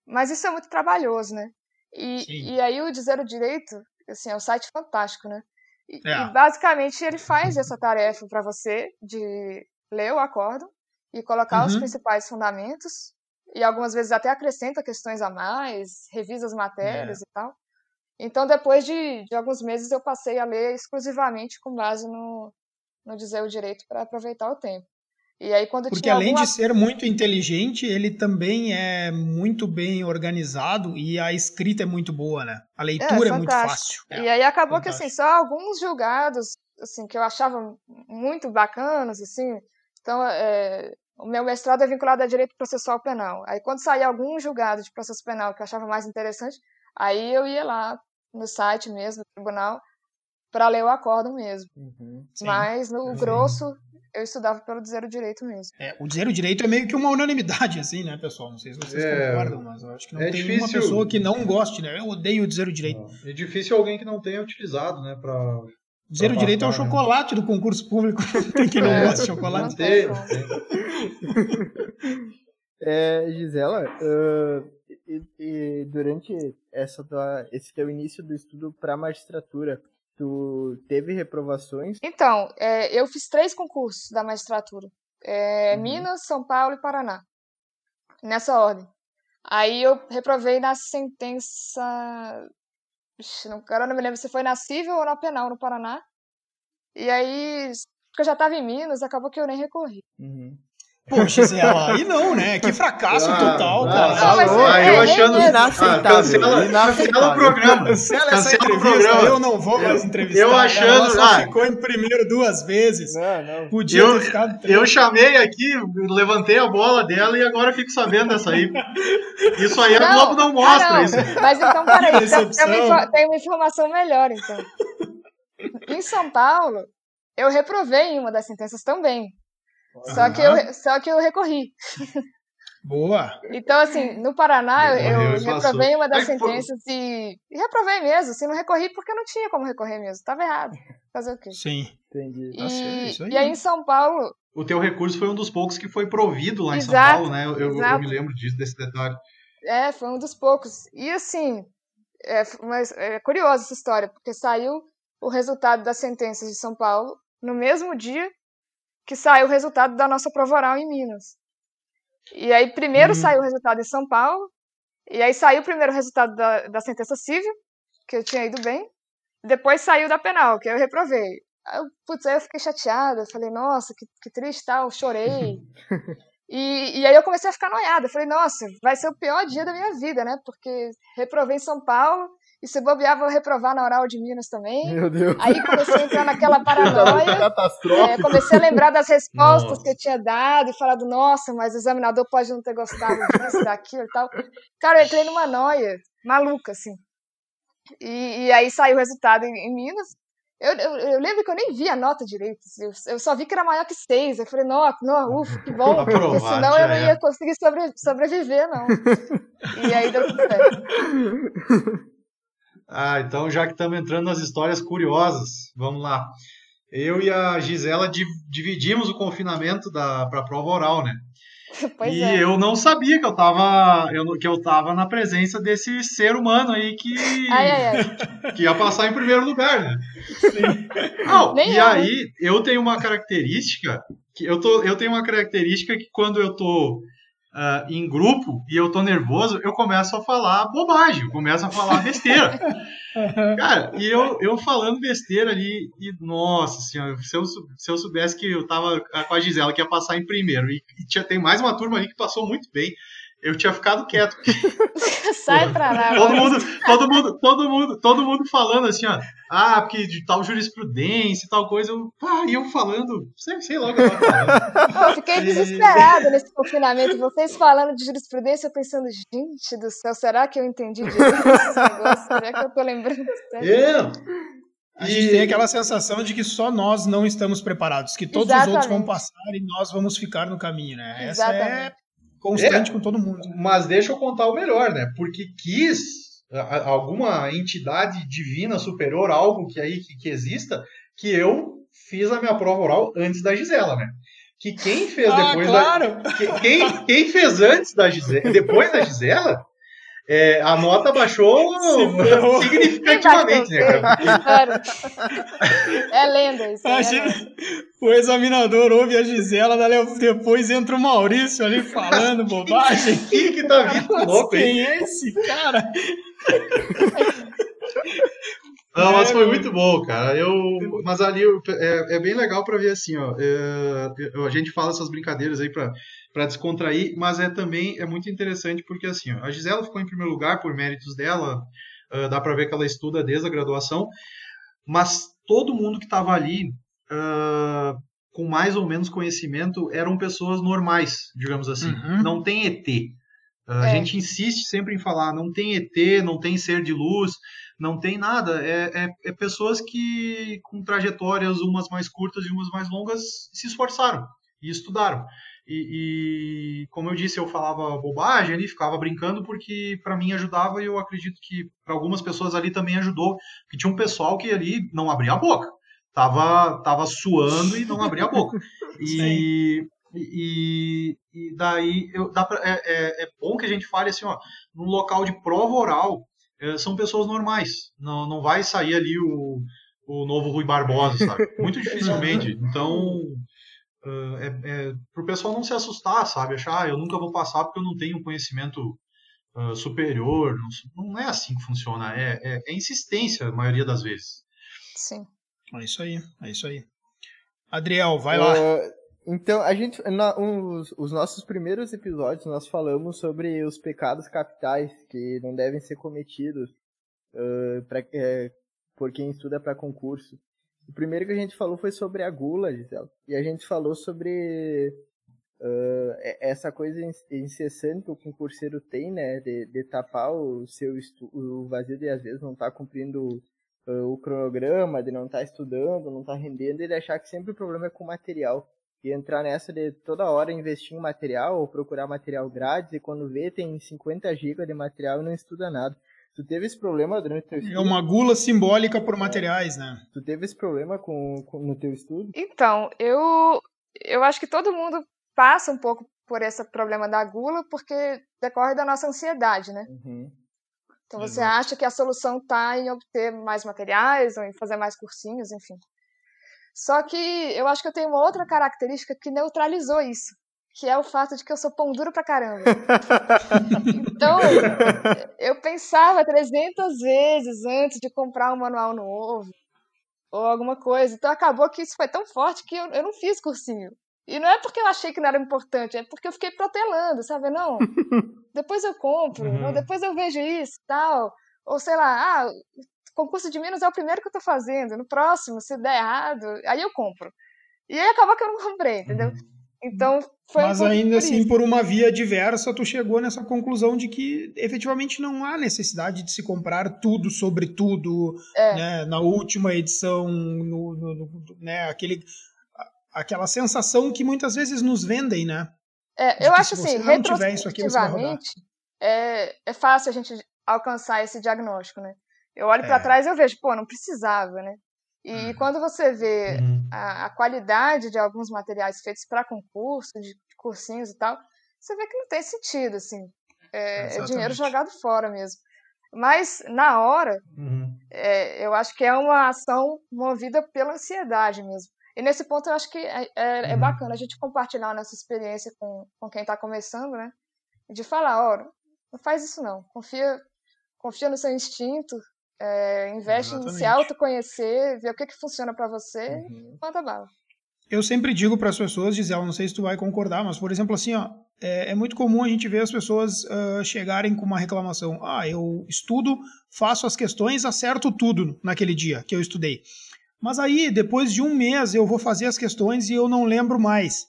Mas isso é muito trabalhoso, né? E, e aí o Dizer o Direito, assim, é um site fantástico, né? E, é. e basicamente ele faz essa tarefa para você de ler o acordo e colocar uhum. os principais fundamentos e algumas vezes até acrescenta questões a mais, revisa as matérias é. e tal. Então, depois de, de alguns meses, eu passei a ler exclusivamente com base no, no dizer o direito para aproveitar o tempo. E aí, quando Porque além alguma... de ser muito inteligente, ele também é muito bem organizado e a escrita é muito boa, né? A leitura é, é muito fácil. E aí acabou fantástico. que assim, só alguns julgados assim que eu achava muito bacanas, assim. Então, é, o meu mestrado é vinculado a direito processual penal. Aí quando saía algum julgado de processo penal que eu achava mais interessante, aí eu ia lá no site mesmo, do tribunal, para ler o acórdão mesmo. Uhum, Mas no uhum. grosso eu estudava pelo dizer o direito mesmo. É, o dizer o direito é meio que uma unanimidade, assim, né, pessoal? Não sei se vocês é, concordam, mas eu acho que não é tem difícil... uma pessoa que não goste, né? Eu odeio o dizer o direito. É difícil alguém que não tenha utilizado, né, pra... Dizer o direito é o né? chocolate do concurso público. tem que não é, gosta de chocolate. Tem. é, Gisela, uh, e, e, durante essa tua, esse teu início do estudo para magistratura, Tu teve reprovações? Então, é, eu fiz três concursos da magistratura. É, uhum. Minas, São Paulo e Paraná. Nessa ordem. Aí eu reprovei na sentença. Ixi, não, agora não me lembro se foi na civil ou na penal no Paraná. E aí, porque eu já estava em Minas, acabou que eu nem recorri. Uhum. Poxa, Zela, aí não, né? Que fracasso ah, total, cara. Não, mas ah, é, eu achando. É inaceitável. Ah, cancela, cancela o programa. Cancela, essa entrevista, eu não vou mais entrevistar. Eu achando. Ela só ah, ficou em primeiro duas vezes. Não, não. Podia eu, ter ficado. Três. Eu chamei aqui, levantei a bola dela e agora fico sabendo dessa aí. Isso aí não, a Globo não mostra. Ah, não. Isso. Mas então, peraí, então, tem, uma, tem uma informação melhor, então. Em São Paulo, eu reprovei em uma das sentenças também. Só, que eu, só que eu recorri. Boa! Então, assim, no Paraná, eu, eu reprovei uma das sentenças e, e, reprovei mesmo. Assim, não recorri porque não tinha como recorrer mesmo. Estava errado. Fazer o quê? Sim. Entendi. E, Nossa, é aí. e aí, em São Paulo. O teu recurso foi um dos poucos que foi provido lá em exato, São Paulo, né? Eu, eu, eu, me lembro disso, desse detalhe. É, foi um dos poucos. E assim, é, mas é curiosa essa história, porque saiu o resultado das sentenças de São Paulo no mesmo dia que saiu o resultado da nossa prova oral em Minas. E aí, primeiro uhum. saiu o resultado em São Paulo, e aí saiu o primeiro resultado da, da sentença civil, que eu tinha ido bem, depois saiu da penal, que eu reprovei. Aí, putz, aí eu fiquei chateada, falei, nossa, que, que triste tal, chorei. e, e aí eu comecei a ficar noiada, falei, nossa, vai ser o pior dia da minha vida, né? Porque reprovei em São Paulo, e se bobear, vou reprovar na oral de Minas também. Meu Deus. Aí comecei a entrar naquela paranoia. é, comecei a lembrar das respostas nossa. que eu tinha dado e falado, nossa, mas o examinador pode não ter gostado disso, daquilo e tal. Cara, eu entrei numa noia maluca, assim. E, e aí saiu o resultado em, em Minas. Eu, eu, eu, lembro que eu nem vi a nota direito. Assim, eu, eu só vi que era maior que seis. Eu falei, não, não, ufa, que bom. Aprovado, porque senão eu não ia conseguir sobre, sobreviver, não. E aí deu tudo certo. Ah, então já que estamos entrando nas histórias curiosas, vamos lá. Eu e a Gisela dividimos o confinamento para a prova oral, né? Pois e é. eu não sabia que eu estava eu, que eu tava na presença desse ser humano aí que, ai, ai, ai. que ia passar em primeiro lugar, né? Não, e eu. aí eu tenho uma característica que eu, tô, eu tenho uma característica que quando eu tô uh, em grupo e eu tô nervoso, eu começo a falar bobagem, eu começo a falar besteira. Cara, e eu, eu falando besteira ali, e nossa senhora, se eu, se eu soubesse que eu tava com a Gisela que ia passar em primeiro, e, e tinha, tem mais uma turma ali que passou muito bem eu tinha ficado quieto. Sai pra lá. Todo mundo, todo mundo, todo mundo, todo mundo falando assim, ó. Ah, porque de tal jurisprudência e tal coisa. Eu, pá, e eu falando, sei, sei lá o que eu falando. Eu fiquei desesperado nesse confinamento. Vocês falando de jurisprudência, eu pensando, gente do céu, será que eu entendi direito esse negócio? Será que eu tô lembrando? É. A gente tem aquela sensação de que só nós não estamos preparados, que todos Exatamente. os outros vão passar e nós vamos ficar no caminho, né? Exatamente. Essa é constante é, com todo mundo. Mas deixa eu contar o melhor, né? Porque quis alguma entidade divina superior, algo que aí que, que exista, que eu fiz a minha prova oral antes da Gisela, né? Que quem fez Ah, depois claro! da. que- Quem, quem fez antes da Gisela, depois da Gisela, é, a nota baixou significativamente, né, cara? É lenda isso. É lenda. o examinador ouve a Gisela, daí depois entra o Maurício ali falando bobagem. Quem que tá vindo louco? Quem é esse cara? Não, mas É, foi muito bom, cara. Eu, mas ali eu- é, é bem legal pra ver assim, ó. é, a gente fala essas brincadeiras aí pra para descontrair, mas é também é muito interessante porque assim, ó, a Gisela ficou em primeiro lugar por méritos dela, ah, dá pra ver que ela estuda desde a graduação, mas todo mundo que estava ali ah, com mais ou menos conhecimento eram pessoas normais, digamos assim. Uhum. Não tem ET. A É. gente insiste sempre em falar, não tem ET, não tem ser de luz, não tem nada. É, é, é pessoas que, com trajetórias umas mais curtas e umas mais longas, se esforçaram e estudaram. E, e, como eu disse, eu falava bobagem ali, ficava brincando porque para mim ajudava e eu acredito que para algumas pessoas ali também ajudou, porque tinha um pessoal que ali não abria a boca, tava, tava suando e não abria a boca. E, e, e daí eu, dá pra, é, é, é bom que a gente fale assim, ó, num local de prova oral, é, são pessoas normais, não, não vai sair ali o, o novo Rui Barbosa, sabe? Muito dificilmente. Então, Uh, é, é, pro pessoal não se assustar, sabe? Achar, ah, eu nunca vou passar porque eu não tenho um conhecimento uh, superior. Não, não, é assim que funciona. É, é, é, insistência, a maioria das vezes. Sim. É isso aí, é isso aí. Adriel, vai lá. Então, a gente, na, os, os, nossos primeiros episódios, nós falamos sobre os pecados capitais que não devem ser cometidos uh, pra, é, por quem estuda para concurso. O primeiro que a gente falou foi sobre a gula, Gisela. E a gente falou sobre uh, essa coisa incessante que o concurseiro tem, né? De, de tapar o seu o vazio de às vezes não estar tá cumprindo uh, o cronograma, de não estar tá estudando, não estar tá rendendo, e de achar que sempre o problema é com o material. E entrar nessa de toda hora investir em material ou procurar material grátis, e quando vê tem 50 GB de material e não estuda nada. Tu teve esse problema durante o teu estudo? É uma gula simbólica por materiais, né? Tu teve esse problema com, com, no teu estudo? Então, eu, eu acho que todo mundo passa um pouco por esse problema da gula, porque decorre da nossa ansiedade, né? Uhum. Então você Exato. acha que a solução está em obter mais materiais ou em fazer mais cursinhos, enfim. Só que eu acho que eu tenho uma outra característica que neutralizou isso que é o fato de que eu sou pão duro pra caramba. então, eu pensava 300 vezes antes de comprar um manual novo ou alguma coisa. Então, acabou que isso foi tão forte que eu, eu não fiz cursinho. E não é porque eu achei que não era importante, é porque eu fiquei protelando, sabe? Não, depois eu compro, uhum. não, depois eu vejo isso tal. Ou sei lá, ah, concurso de Minas é o primeiro que eu tô fazendo, no próximo, se der errado, aí eu compro. E aí acabou que eu não comprei, entendeu? Uhum. Então, foi Mas um ainda assim, isso. por uma via diversa, tu chegou nessa conclusão de que efetivamente não há necessidade de se comprar tudo sobre tudo, É. né? Na última edição, no, no- no- né? Aquele, aquela sensação que muitas vezes nos vendem, né? É, eu acho assim, retrospectivamente, é, é fácil a gente alcançar esse diagnóstico, né? Eu olho É. trás e eu vejo, pô, não precisava, né? E Uhum. quando você vê Uhum. a, a qualidade de alguns materiais feitos para concurso, de cursinhos e tal, você vê que não tem sentido, assim. É, é dinheiro jogado fora mesmo. Mas, na hora, Uhum. é, eu acho que é uma ação movida pela ansiedade mesmo. E nesse ponto eu acho que é, é, é Uhum. bacana a gente compartilhar a nossa experiência com, com quem está começando, né? De falar, ó, não faz isso não. Confia, confia no seu instinto, é, investe em se Exatamente. autoconhecer, ver o que, que funciona para você Uhum. e manda bala. Eu sempre digo para as pessoas, Gisela, não sei se tu vai concordar, mas por exemplo assim, ó, é, é muito comum a gente ver as pessoas ah, chegarem com uma reclamação. Ah, eu estudo, faço as questões, acerto tudo naquele dia que eu estudei. Mas aí, depois de um mês, eu vou fazer as questões e eu não lembro mais.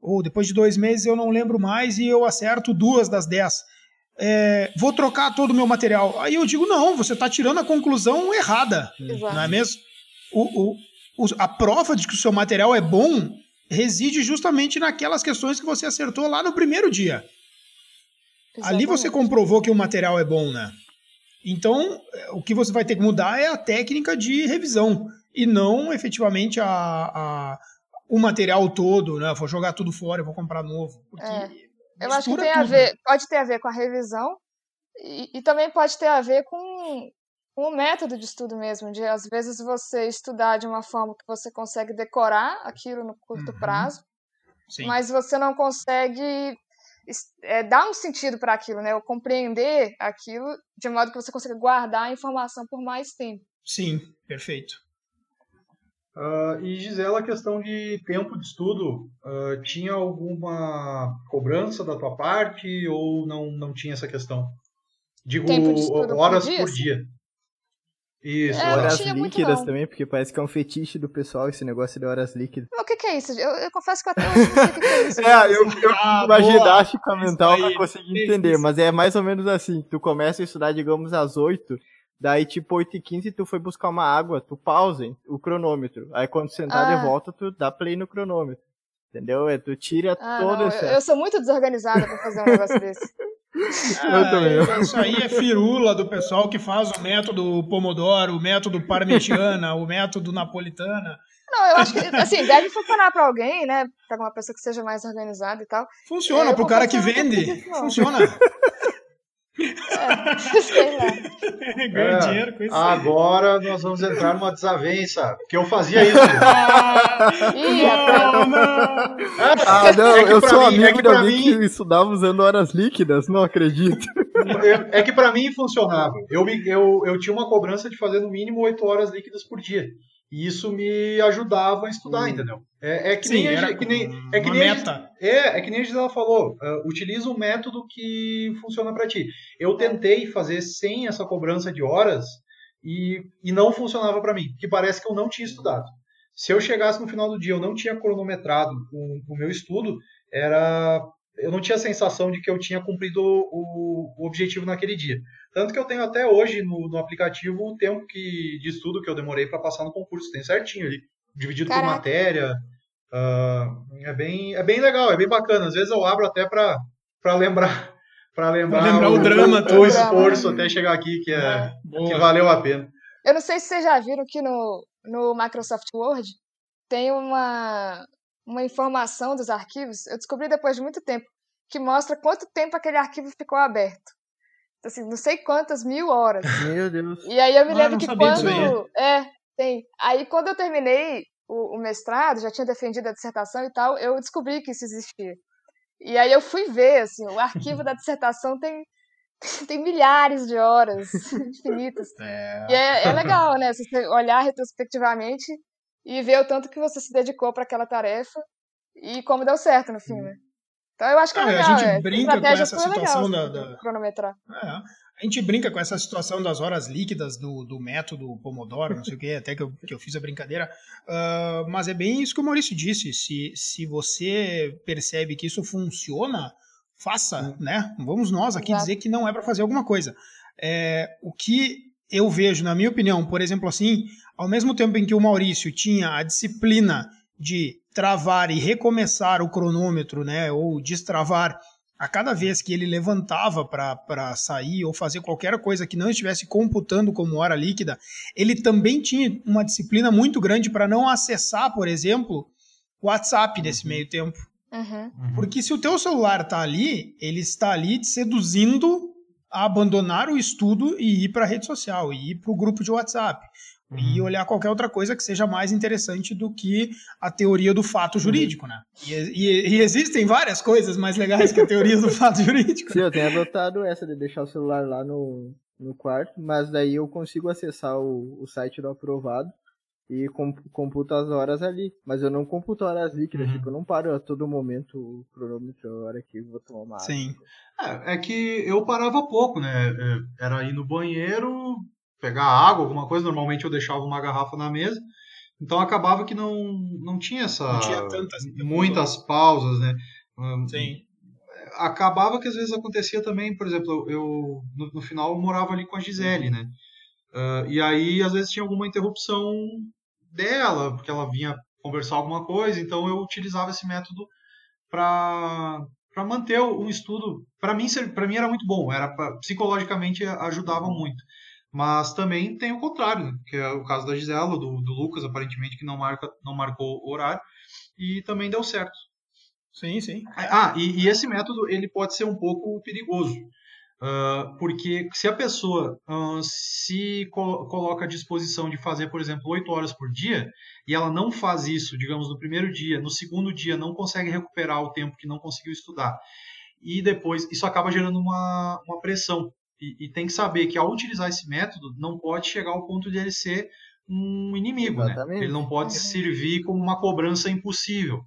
Ou depois de dois meses eu não lembro mais e eu acerto duas das dez. É, vou trocar todo o meu material. Aí eu digo, não, você está tirando a conclusão errada. Exato. Não é mesmo? O, o- a prova de que o seu material é bom reside justamente naquelas questões que você acertou lá no primeiro dia. Ali você Exatamente. comprovou que o material é bom, né? Então, o que você vai ter que mudar é a técnica de revisão. e não efetivamente a, a o material todo, né? Vou jogar tudo fora, vou comprar novo. Porque é. Eu acho que tem tudo. a ver, pode ter a ver com a revisão e, e também pode ter a ver com, com o método de estudo mesmo, de às vezes você estudar de uma forma que você consegue decorar aquilo no curto uhum. prazo, Sim. mas você não consegue é, dar um sentido para aquilo, né? Ou compreender aquilo de modo que você consiga guardar a informação por mais tempo. Sim, perfeito. Uh, e Gisela, a questão de tempo de estudo, uh, tinha alguma cobrança da tua parte ou não, não tinha essa questão? Digo, horas por dia? Por dia. Isso, é, horas líquidas também, porque parece que é um fetiche do pessoal esse negócio de horas líquidas. O que, que é isso? Eu, eu, confesso que eu até hoje não sei o que, que é isso. é, eu, eu ah, uma ginástica mental pra conseguir entender, mas é mais ou menos assim, tu começa a estudar, digamos, às 8, daí tipo 8 e 15 tu foi buscar uma água, tu pausa o cronômetro, aí quando sentar ah. de volta, tu dá play no cronômetro. Entendeu? É, tu tira ah, todo não, esse... Eu, eu sou muito desorganizada pra fazer um negócio desse. eu também. Isso aí é firula do pessoal que faz o método Pomodoro, o método Parmegiana, o método Napolitana. Não, eu acho que, assim, deve funcionar para alguém, né? Para uma pessoa que seja mais organizada e tal. Funciona, é, pro cara que vende. Funciona. É, sei lá. Ganha é, dinheiro com isso. Agora nós vamos entrar numa desavença. Que eu fazia isso. Ah, não, não. Ah, não, é eu sou mim, amigo é de alguém mim... que estudava usando horas líquidas, não acredito. É, é que para mim funcionava. Eu, eu, eu tinha uma cobrança de fazer no mínimo 8 horas líquidas por dia. E isso me ajudava a estudar, hum. entendeu? É, é que, Sim, nem a, que nem é que nem meta. A, é, é que nem a Gisela falou, uh, utiliza um método que funciona para ti. Eu tentei fazer sem essa cobrança de horas e, e não funcionava para mim, porque parece que eu não tinha estudado. Se eu chegasse no final do dia eu não tinha cronometrado o, o meu estudo, era eu não tinha a sensação de que eu tinha cumprido o, o objetivo naquele dia. Tanto que eu tenho até hoje no, no aplicativo o tempo que, de estudo que eu demorei para passar no concurso. Tem certinho ali, dividido Caraca. por matéria. Uh, é, bem, é bem legal, é bem bacana. Às vezes eu abro até para lembrar para lembrar, lembrar, o, o drama, o, o esforço até chegar aqui, que, é, é que valeu a pena. Eu não sei se vocês já viram que no, no Microsoft Word tem uma, uma informação dos arquivos, eu descobri depois de muito tempo, que mostra quanto tempo aquele arquivo ficou aberto. Então, assim, não sei quantas mil horas. Meu Deus. E aí eu me ah, lembro que quando. É, tem. Aí quando eu terminei o, o, mestrado, já tinha defendido a dissertação e tal, eu descobri que isso existia. E aí eu fui ver, assim, o arquivo da dissertação tem, tem milhares de horas infinitas. É. E é, é legal, né? Você olhar retrospectivamente e ver o tanto que você se dedicou para aquela tarefa e como deu certo no fim, né? Então eu acho que é legal. A gente é. brinca com essa situação legal, da, da... cronometrar. É, a gente brinca com essa situação das horas líquidas do, do método Pomodoro, não sei o que, até que eu, que eu fiz a brincadeira. Uh, mas é bem isso que o Maurício disse. Se, se você percebe que isso funciona, faça, né? Vamos nós aqui Exato. dizer que não é para fazer alguma coisa. É, o que eu vejo, na minha opinião, por exemplo, assim, ao mesmo tempo em que o Maurício tinha a disciplina de travar e recomeçar o cronômetro, né, ou destravar a cada vez que ele levantava para sair ou fazer qualquer coisa que não estivesse computando como hora líquida, ele também tinha uma disciplina muito grande para não acessar, por exemplo, o WhatsApp nesse uhum. meio tempo. Uhum. uhum. Porque se o teu celular está ali, ele está ali te seduzindo a abandonar o estudo e ir para a rede social, e ir para o grupo de WhatsApp. Uhum. E olhar qualquer outra coisa que seja mais interessante do que a teoria do fato jurídico, uhum. né? E, e, e, existem várias coisas mais legais que a teoria do fato jurídico. Sim, eu tenho adotado essa de deixar o celular lá no, no quarto, mas daí eu consigo acessar o, o site do aprovado e computo as horas ali. Mas eu não computo horas líquidas, uhum. tipo, eu não paro a todo momento o cronômetro, a hora que eu vou tomar uma água. Sim. É, é que eu parava pouco, né? É, era ir no banheiro, pegar água, alguma coisa. Normalmente eu deixava uma garrafa na mesa. Então acabava que não, não tinha essa. Não tinha tantas. Muitas pausas, né? Sim. Acabava que às vezes acontecia também, por exemplo, eu no, no final eu morava ali com a Gisele, né? Uh, e aí às vezes tinha alguma interrupção dela, porque ela vinha conversar alguma coisa, então eu utilizava esse método para para manter o, o estudo. Para mim, para mim era muito bom, era pra, psicologicamente ajudava muito. Mas também tem o contrário, né? que é o caso da Gisela, do, do Lucas, aparentemente, que não, marca, não marcou o horário, e também deu certo. Sim, sim. Ah, e, e esse método ele pode ser um pouco perigoso. Uh, porque se a pessoa uh, se co coloca à disposição de fazer, por exemplo, 8 horas por dia, e ela não faz isso, digamos, no primeiro dia, no segundo dia não consegue recuperar o tempo que não conseguiu estudar, e depois isso acaba gerando uma, uma pressão. E, e tem que saber que ao utilizar esse método, não pode chegar ao ponto de ele ser um inimigo, né? Ele não pode servir como uma cobrança impossível.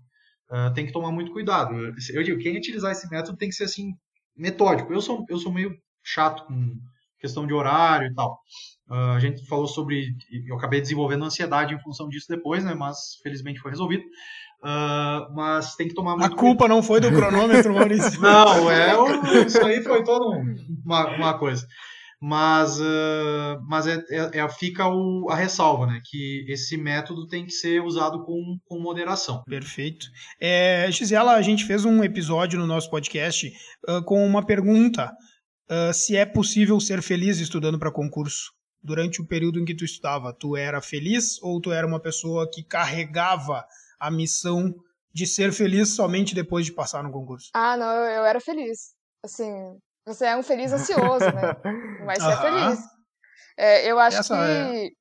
Uh, tem que tomar muito cuidado. Eu digo, quem utilizar esse método tem que ser assim metódico. Eu sou, eu sou meio chato com questão de horário e tal. Uh, a gente falou sobre. Eu acabei desenvolvendo ansiedade em função disso depois, né? Mas felizmente foi resolvido. Uh, mas tem que tomar muito. A culpa cuidado. não foi do cronômetro, Maurício. não, é, isso aí foi toda uma, uma coisa. Mas, uh, mas é, é, é, fica o, a ressalva, né? Que esse método tem que ser usado com, com moderação. Perfeito. É, Gisela, a gente fez um episódio no nosso podcast uh, com uma pergunta: uh, se é possível ser feliz estudando para concurso. Durante o período em que tu estudava, tu era feliz ou tu era uma pessoa que carregava a missão de ser feliz somente depois de passar no concurso? Ah, não, eu, eu era feliz. Assim, você é um feliz ansioso, né? Mas você é feliz. É, eu acho Essa que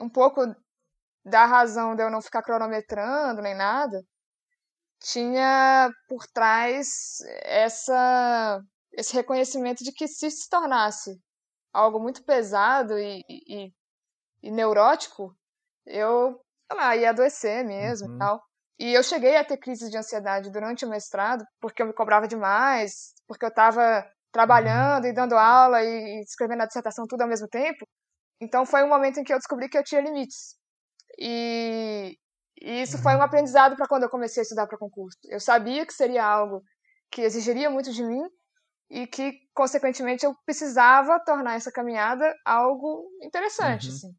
é. um pouco da razão de eu não ficar cronometrando nem nada tinha por trás essa esse reconhecimento de que se se tornasse algo muito pesado e, e, e neurótico, eu lá, ia adoecer mesmo uhum. e tal. E eu cheguei a ter crises de ansiedade durante o mestrado, porque eu me cobrava demais, porque eu estava trabalhando e dando aula e escrevendo a dissertação tudo ao mesmo tempo. Então foi um momento em que eu descobri que eu tinha limites. E, e isso foi um uhum. aprendizado para quando eu comecei a estudar para concurso. Eu sabia que seria algo que exigiria muito de mim e que, consequentemente, eu precisava tornar essa caminhada algo interessante. Uhum. Assim.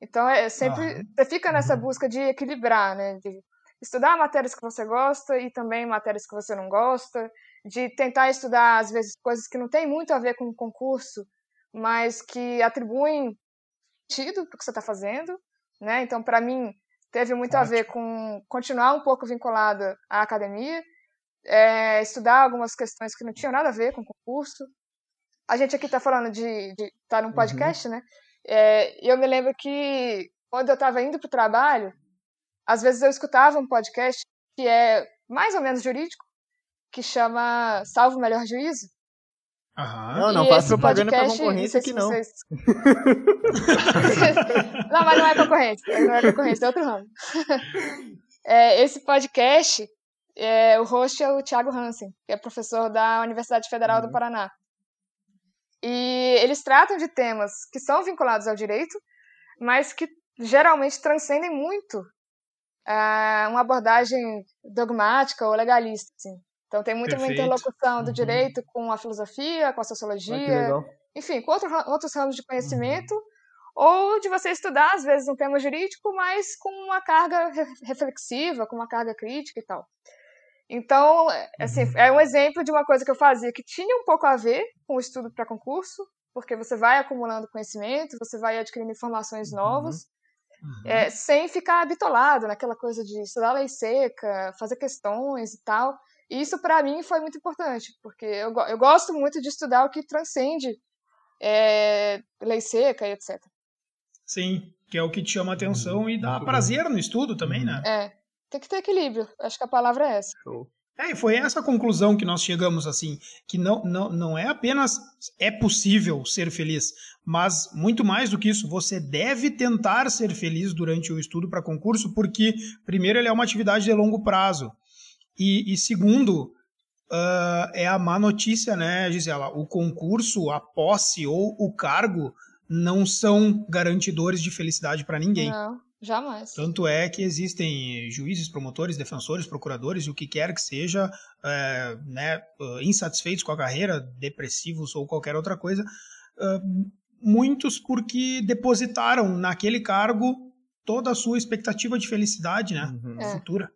Então, é, é sempre. Você fica nessa uhum. busca de equilibrar, né? De estudar matérias que você gosta e também matérias que você não gosta, de tentar estudar, às vezes, coisas que não têm muito a ver com o concurso, mas que atribuem sentido para o que você está fazendo, né? Então, para mim, teve muito Ótimo. a ver com continuar um pouco vinculada à academia, é, estudar algumas questões que não tinham nada a ver com o concurso. A gente aqui está falando de estar tá num uhum. podcast, uhum. né? É, eu me lembro que quando eu estava indo para o trabalho, às vezes eu escutava um podcast que é mais ou menos jurídico, que chama Salvo o Melhor Juízo. Aham. Não, não faz propaganda para concorrência aqui não. Vocês... não, mas não é concorrência, não é concorrência, é outro ramo. É, esse podcast, é, o host é o Thiago Hansen, que é professor da Universidade Federal uhum. do Paraná. E eles tratam de temas que são vinculados ao direito, mas que geralmente transcendem muito uh, uma abordagem dogmática ou legalista. Assim. Então tem muita Perfeito. interlocução do uhum. direito com a filosofia, com a sociologia, ah, enfim, com outro, outros ramos de conhecimento, uhum. ou de você estudar, às vezes, um tema jurídico, mas com uma carga reflexiva, com uma carga crítica e tal. Então, assim, uhum. é um exemplo de uma coisa que eu fazia que tinha um pouco a ver com o estudo para concurso, porque você vai acumulando conhecimento, você vai adquirindo informações novas, uhum. é, sem ficar bitolado naquela coisa de estudar lei seca, fazer questões e tal. E isso, para mim, foi muito importante, porque eu, eu gosto muito de estudar o que transcende é, lei seca e etc. Sim, que é o que te chama atenção e dá prazer no estudo também, né? É, tem que ter equilíbrio. Acho que a palavra é essa. Show. É, e foi essa conclusão que nós chegamos, assim, que não, não, não é apenas é possível ser feliz, mas muito mais do que isso, você deve tentar ser feliz durante o estudo para concurso, porque, primeiro, ele é uma atividade de longo prazo. E, e segundo, uh, é a má notícia, né, Gisela? O concurso, a posse ou o cargo não são garantidores de felicidade para ninguém. Não, jamais. Tanto é que existem juízes, promotores, defensores, procuradores e o que quer que seja, é, né, insatisfeitos com a carreira, depressivos ou qualquer outra coisa, uh, muitos porque depositaram naquele cargo toda a sua expectativa de felicidade, né, uhum. é. futura.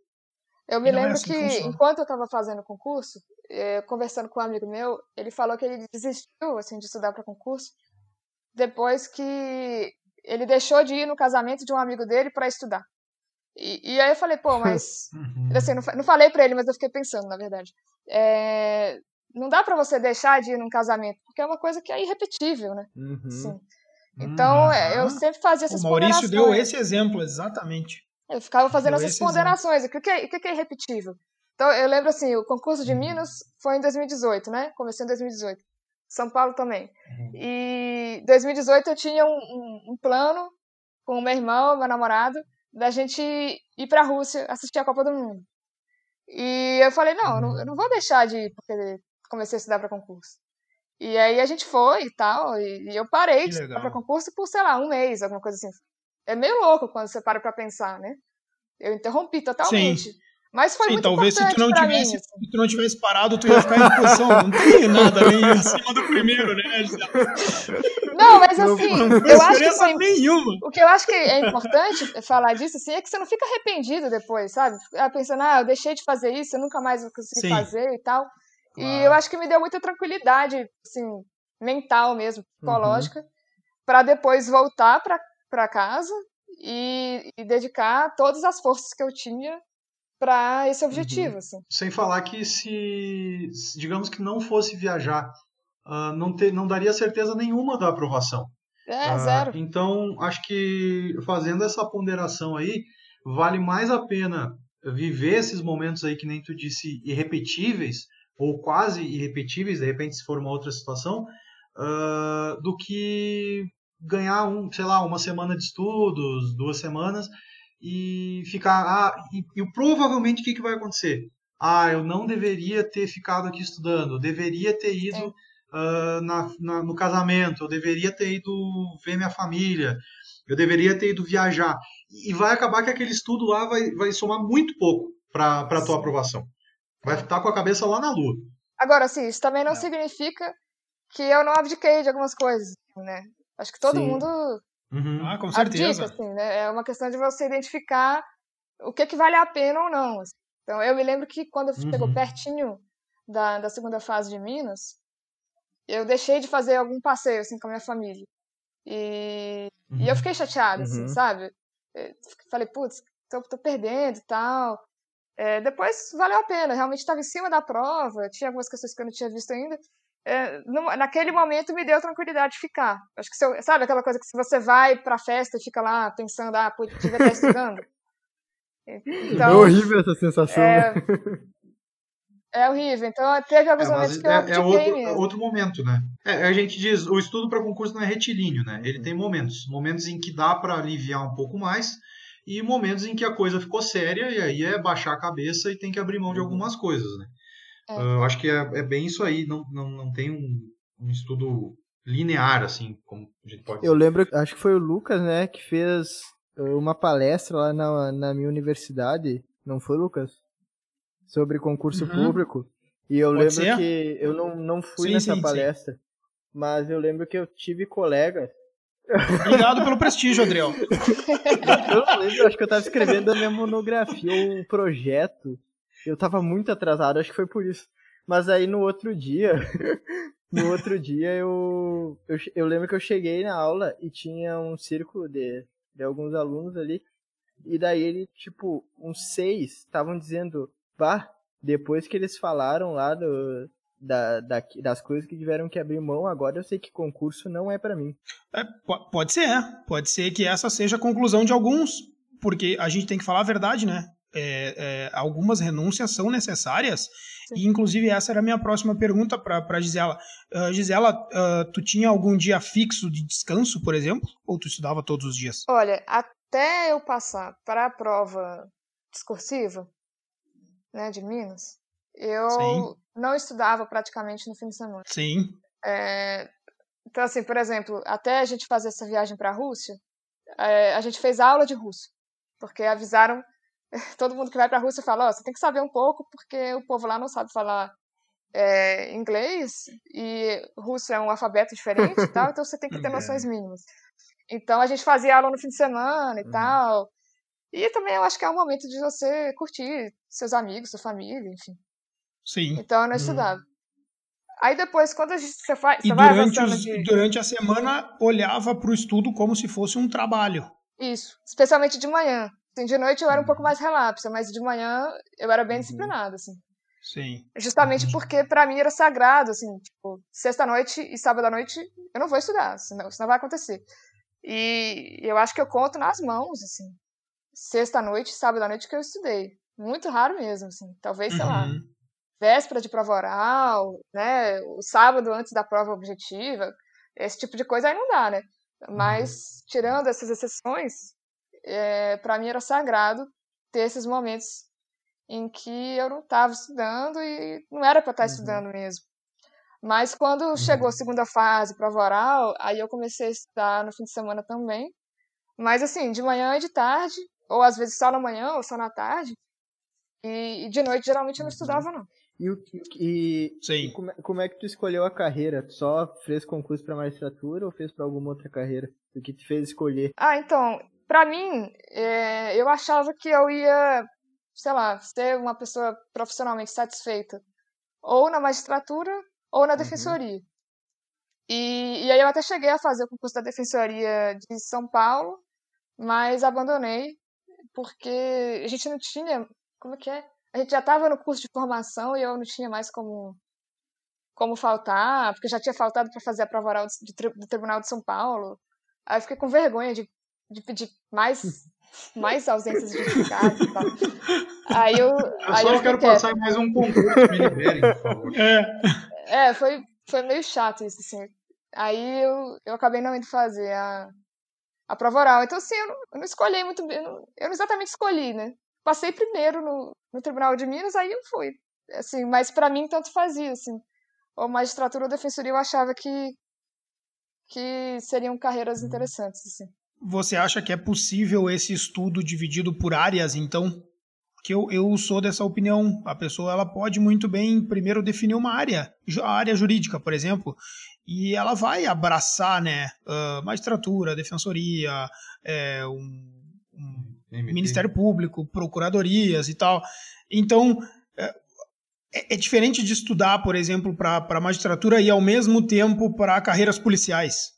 Eu me lembro é assim que, que enquanto eu estava fazendo o concurso, eh, conversando com um amigo meu, ele falou que ele desistiu assim de estudar para concurso depois que ele deixou de ir no casamento de um amigo dele para estudar. E, e, aí eu falei, pô, mas. Uhum. Assim, não, não falei para ele, mas eu fiquei pensando, na verdade. É, não dá para você deixar de ir num casamento, porque é uma coisa que é irrepetível, né? Uhum. Sim. Então, uhum. eu sempre fazia essas O Maurício deu esse exemplo, exatamente. Eu ficava fazendo deu essas ponderações. O que é, o que é irrepetível? Então, eu lembro assim, o concurso de uhum. Minas foi em 2018, né? Comecei em 2018. São Paulo também. Uhum. E em 2018 eu tinha um, um, um, plano com o meu irmão, meu namorado, da gente ir para a Rússia assistir a Copa do Mundo. E eu falei, não, eu não, eu não vou deixar de ir, porque comecei a estudar para concurso. E aí a gente foi e tal, e, e eu parei de estudar para concurso por, sei lá, um mês, alguma coisa assim. É meio louco quando você para para pensar, né? Eu interrompi totalmente. Sim. Mas foi Sim, muito talvez se tu não tivesse, mim, assim. se tu não tivesse parado, tu ia ficar em posição. Não tem nada nem acima do primeiro, né? Não, mas assim, não, não eu acho que foi, nenhuma. o que eu acho que é importante falar disso assim é que você não fica arrependido depois, sabe? Pensando, ah, eu deixei de fazer isso, eu nunca mais vou conseguir Sim. fazer e tal. Claro. E eu acho que me deu muita tranquilidade, assim, mental mesmo, psicológica, uhum. para depois voltar para casa e, e dedicar todas as forças que eu tinha para esse objetivo. Uhum. Assim. Sem falar que se, digamos que não fosse viajar, uh, não, ter, não daria certeza nenhuma da aprovação. É, uh, zero. Então, acho que fazendo essa ponderação aí, vale mais a pena viver esses momentos aí que nem tu disse irrepetíveis ou quase irrepetíveis, de repente se for uma outra situação, uh, do que ganhar um, sei lá, uma semana de estudos, duas semanas e ficar. Ah, e, e provavelmente o que, que vai acontecer? Ah, eu não deveria ter ficado aqui estudando, eu deveria ter ido uh, na, na, no casamento, eu deveria ter ido ver minha família, eu deveria ter ido viajar. E vai acabar que aquele estudo lá vai, vai somar muito pouco para a tua aprovação. Vai estar com a cabeça lá na lua. Agora, sim, isso também não é. significa que eu não abdiquei de algumas coisas, né? Acho que todo sim. mundo Uhum. Ah, com certeza. assim, né? É uma questão de você identificar o que, que vale a pena ou não. Assim. Então, eu me lembro que quando uhum. chegou pertinho da, da segunda fase de Minas, eu deixei de fazer algum passeio, assim, com a minha família. E, uhum. e eu uhum. fiquei chateada, assim, uhum. sabe? Eu falei, putz, tô, tô perdendo e tal. É, depois valeu a pena, realmente estava em cima da prova, tinha algumas questões que eu não tinha visto ainda, é, naquele momento me deu tranquilidade de ficar. Acho que eu, sabe aquela coisa que se você vai pra festa e fica lá pensando, ah, podia estar estudando. Então, é horrível essa sensação. É, né? é horrível. Então teve alguns é, momentos que eu é, é outro, mesmo. outro momento, né? É, a gente diz, o estudo para concurso não é retilíneo, né? Ele tem momentos, momentos em que dá para aliviar um pouco mais e momentos em que a coisa ficou séria e aí é baixar a cabeça e tem que abrir mão de uhum. algumas coisas, né? É. Eu acho que é, é, bem isso aí, não, não, não tem um, um estudo linear, assim, como a gente pode Eu lembro, acho que foi o Lucas, né, que fez eh, uma palestra lá na, na minha universidade, não foi, Lucas? Sobre concurso uhum. público. E eu pode lembro ser? que eu não, não fui sim, nessa sim, palestra, sim. mas eu lembro que eu tive colegas. Obrigado pelo prestígio, Adriel. eu não lembro, acho que eu estava escrevendo a minha monografia, um projeto eu tava muito atrasado, acho que foi por isso. Mas aí no outro dia, no outro dia eu, eu, eu lembro que eu cheguei na aula e tinha um círculo de, de alguns alunos ali. E daí ele, tipo, uns seis estavam dizendo, pá, depois que eles falaram lá do, da, da, das coisas que tiveram que abrir mão, agora eu sei que concurso não é para mim. É, pode ser, pode ser que essa seja a conclusão de alguns, porque a gente tem que falar a verdade, né? É, é, algumas renúncias são necessárias, Sim. e inclusive essa era a minha próxima pergunta para Gisela. Uh, Gisela, uh, tu tinha algum dia fixo de descanso, por exemplo, ou tu estudava todos os dias? Olha, até eu passar para a prova discursiva, né, de Minas, eu Sim. não estudava praticamente no fim de semana. Sim. É, então, assim, por exemplo, até a gente fazer essa viagem para a Rússia, é, a gente fez aula de russo, porque avisaram todo mundo que vai para a Rússia fala, oh, você tem que saber um pouco porque o povo lá não sabe falar é, inglês e russo é um alfabeto diferente e tal, então você tem que ter é. noções mínimas. Então a gente fazia aula no fim de semana e uhum. tal. E também eu acho que é um momento de você curtir seus amigos, sua família, enfim. Sim. Então eu não uhum. estudava. Aí depois, quando a gente, você, faz, e você vai avançando os- de... durante a semana olhava para o estudo como se fosse um trabalho. Isso, especialmente de manhã. Assim, de noite eu era um pouco mais relapsa, mas de manhã eu era bem disciplinada, assim. Sim. Justamente porque pra mim era sagrado, assim, tipo, sexta-noite e sábado-noite eu não vou estudar, senão isso não vai acontecer. E eu acho que eu conto nas mãos, assim, sexta-noite e sábado-noite que eu estudei. Muito raro mesmo, assim. Talvez, sei lá, Uhum. véspera de prova oral, né, o sábado antes da prova objetiva, esse tipo de coisa aí não dá, né? Mas, tirando essas exceções, é, para mim era sagrado ter esses momentos em que eu não estava estudando e não era para estar Uhum. estudando mesmo. Mas quando chegou a segunda fase, prova oral, aí eu comecei a estudar no fim de semana também. Mas assim, de manhã e de tarde, ou às vezes só na manhã ou só na tarde. E, e de noite geralmente eu não estudava, não. E, o, e, Sim. e como, é- como é que tu escolheu a carreira? Tu só fez concurso pra magistratura ou fez pra alguma outra carreira? O que te fez escolher? Ah, então, pra mim, é, eu achava que eu ia, sei lá, ser uma pessoa profissionalmente satisfeita ou na magistratura ou na defensoria. E, e aí eu até cheguei a fazer o concurso da defensoria de São Paulo, mas abandonei porque a gente não tinha, como é que é? A gente já estava no curso de formação e eu não tinha mais como como faltar, porque já tinha faltado para fazer a prova oral do, de do Tribunal de São Paulo. Aí eu fiquei com vergonha de, de pedir mais, mais ausências justificadas e tal. Aí eu. Eu aí só eu quero quieta. passar mais um concurso, me liberem, por favor. É. É, foi, foi meio chato isso, assim. Aí eu, eu acabei não indo fazer a, a prova oral. Então, assim, eu não, eu não escolhi muito bem. Eu não, eu não exatamente escolhi, né? Passei primeiro no, no Tribunal de Minas, aí eu fui. Assim, mas pra mim tanto fazia, assim. Ou magistratura ou defensoria eu achava que, que seriam carreiras interessantes, assim. Você acha que é possível esse estudo dividido por áreas, então? Que eu, eu sou dessa opinião. A pessoa ela pode muito bem primeiro definir uma área, a área jurídica, por exemplo, e ela vai abraçar, né, ah, magistratura, defensoria, é, um, um. Ministério Público, procuradorias e tal. Então, é, é diferente de estudar, por exemplo, para a magistratura e ao mesmo tempo para carreiras policiais.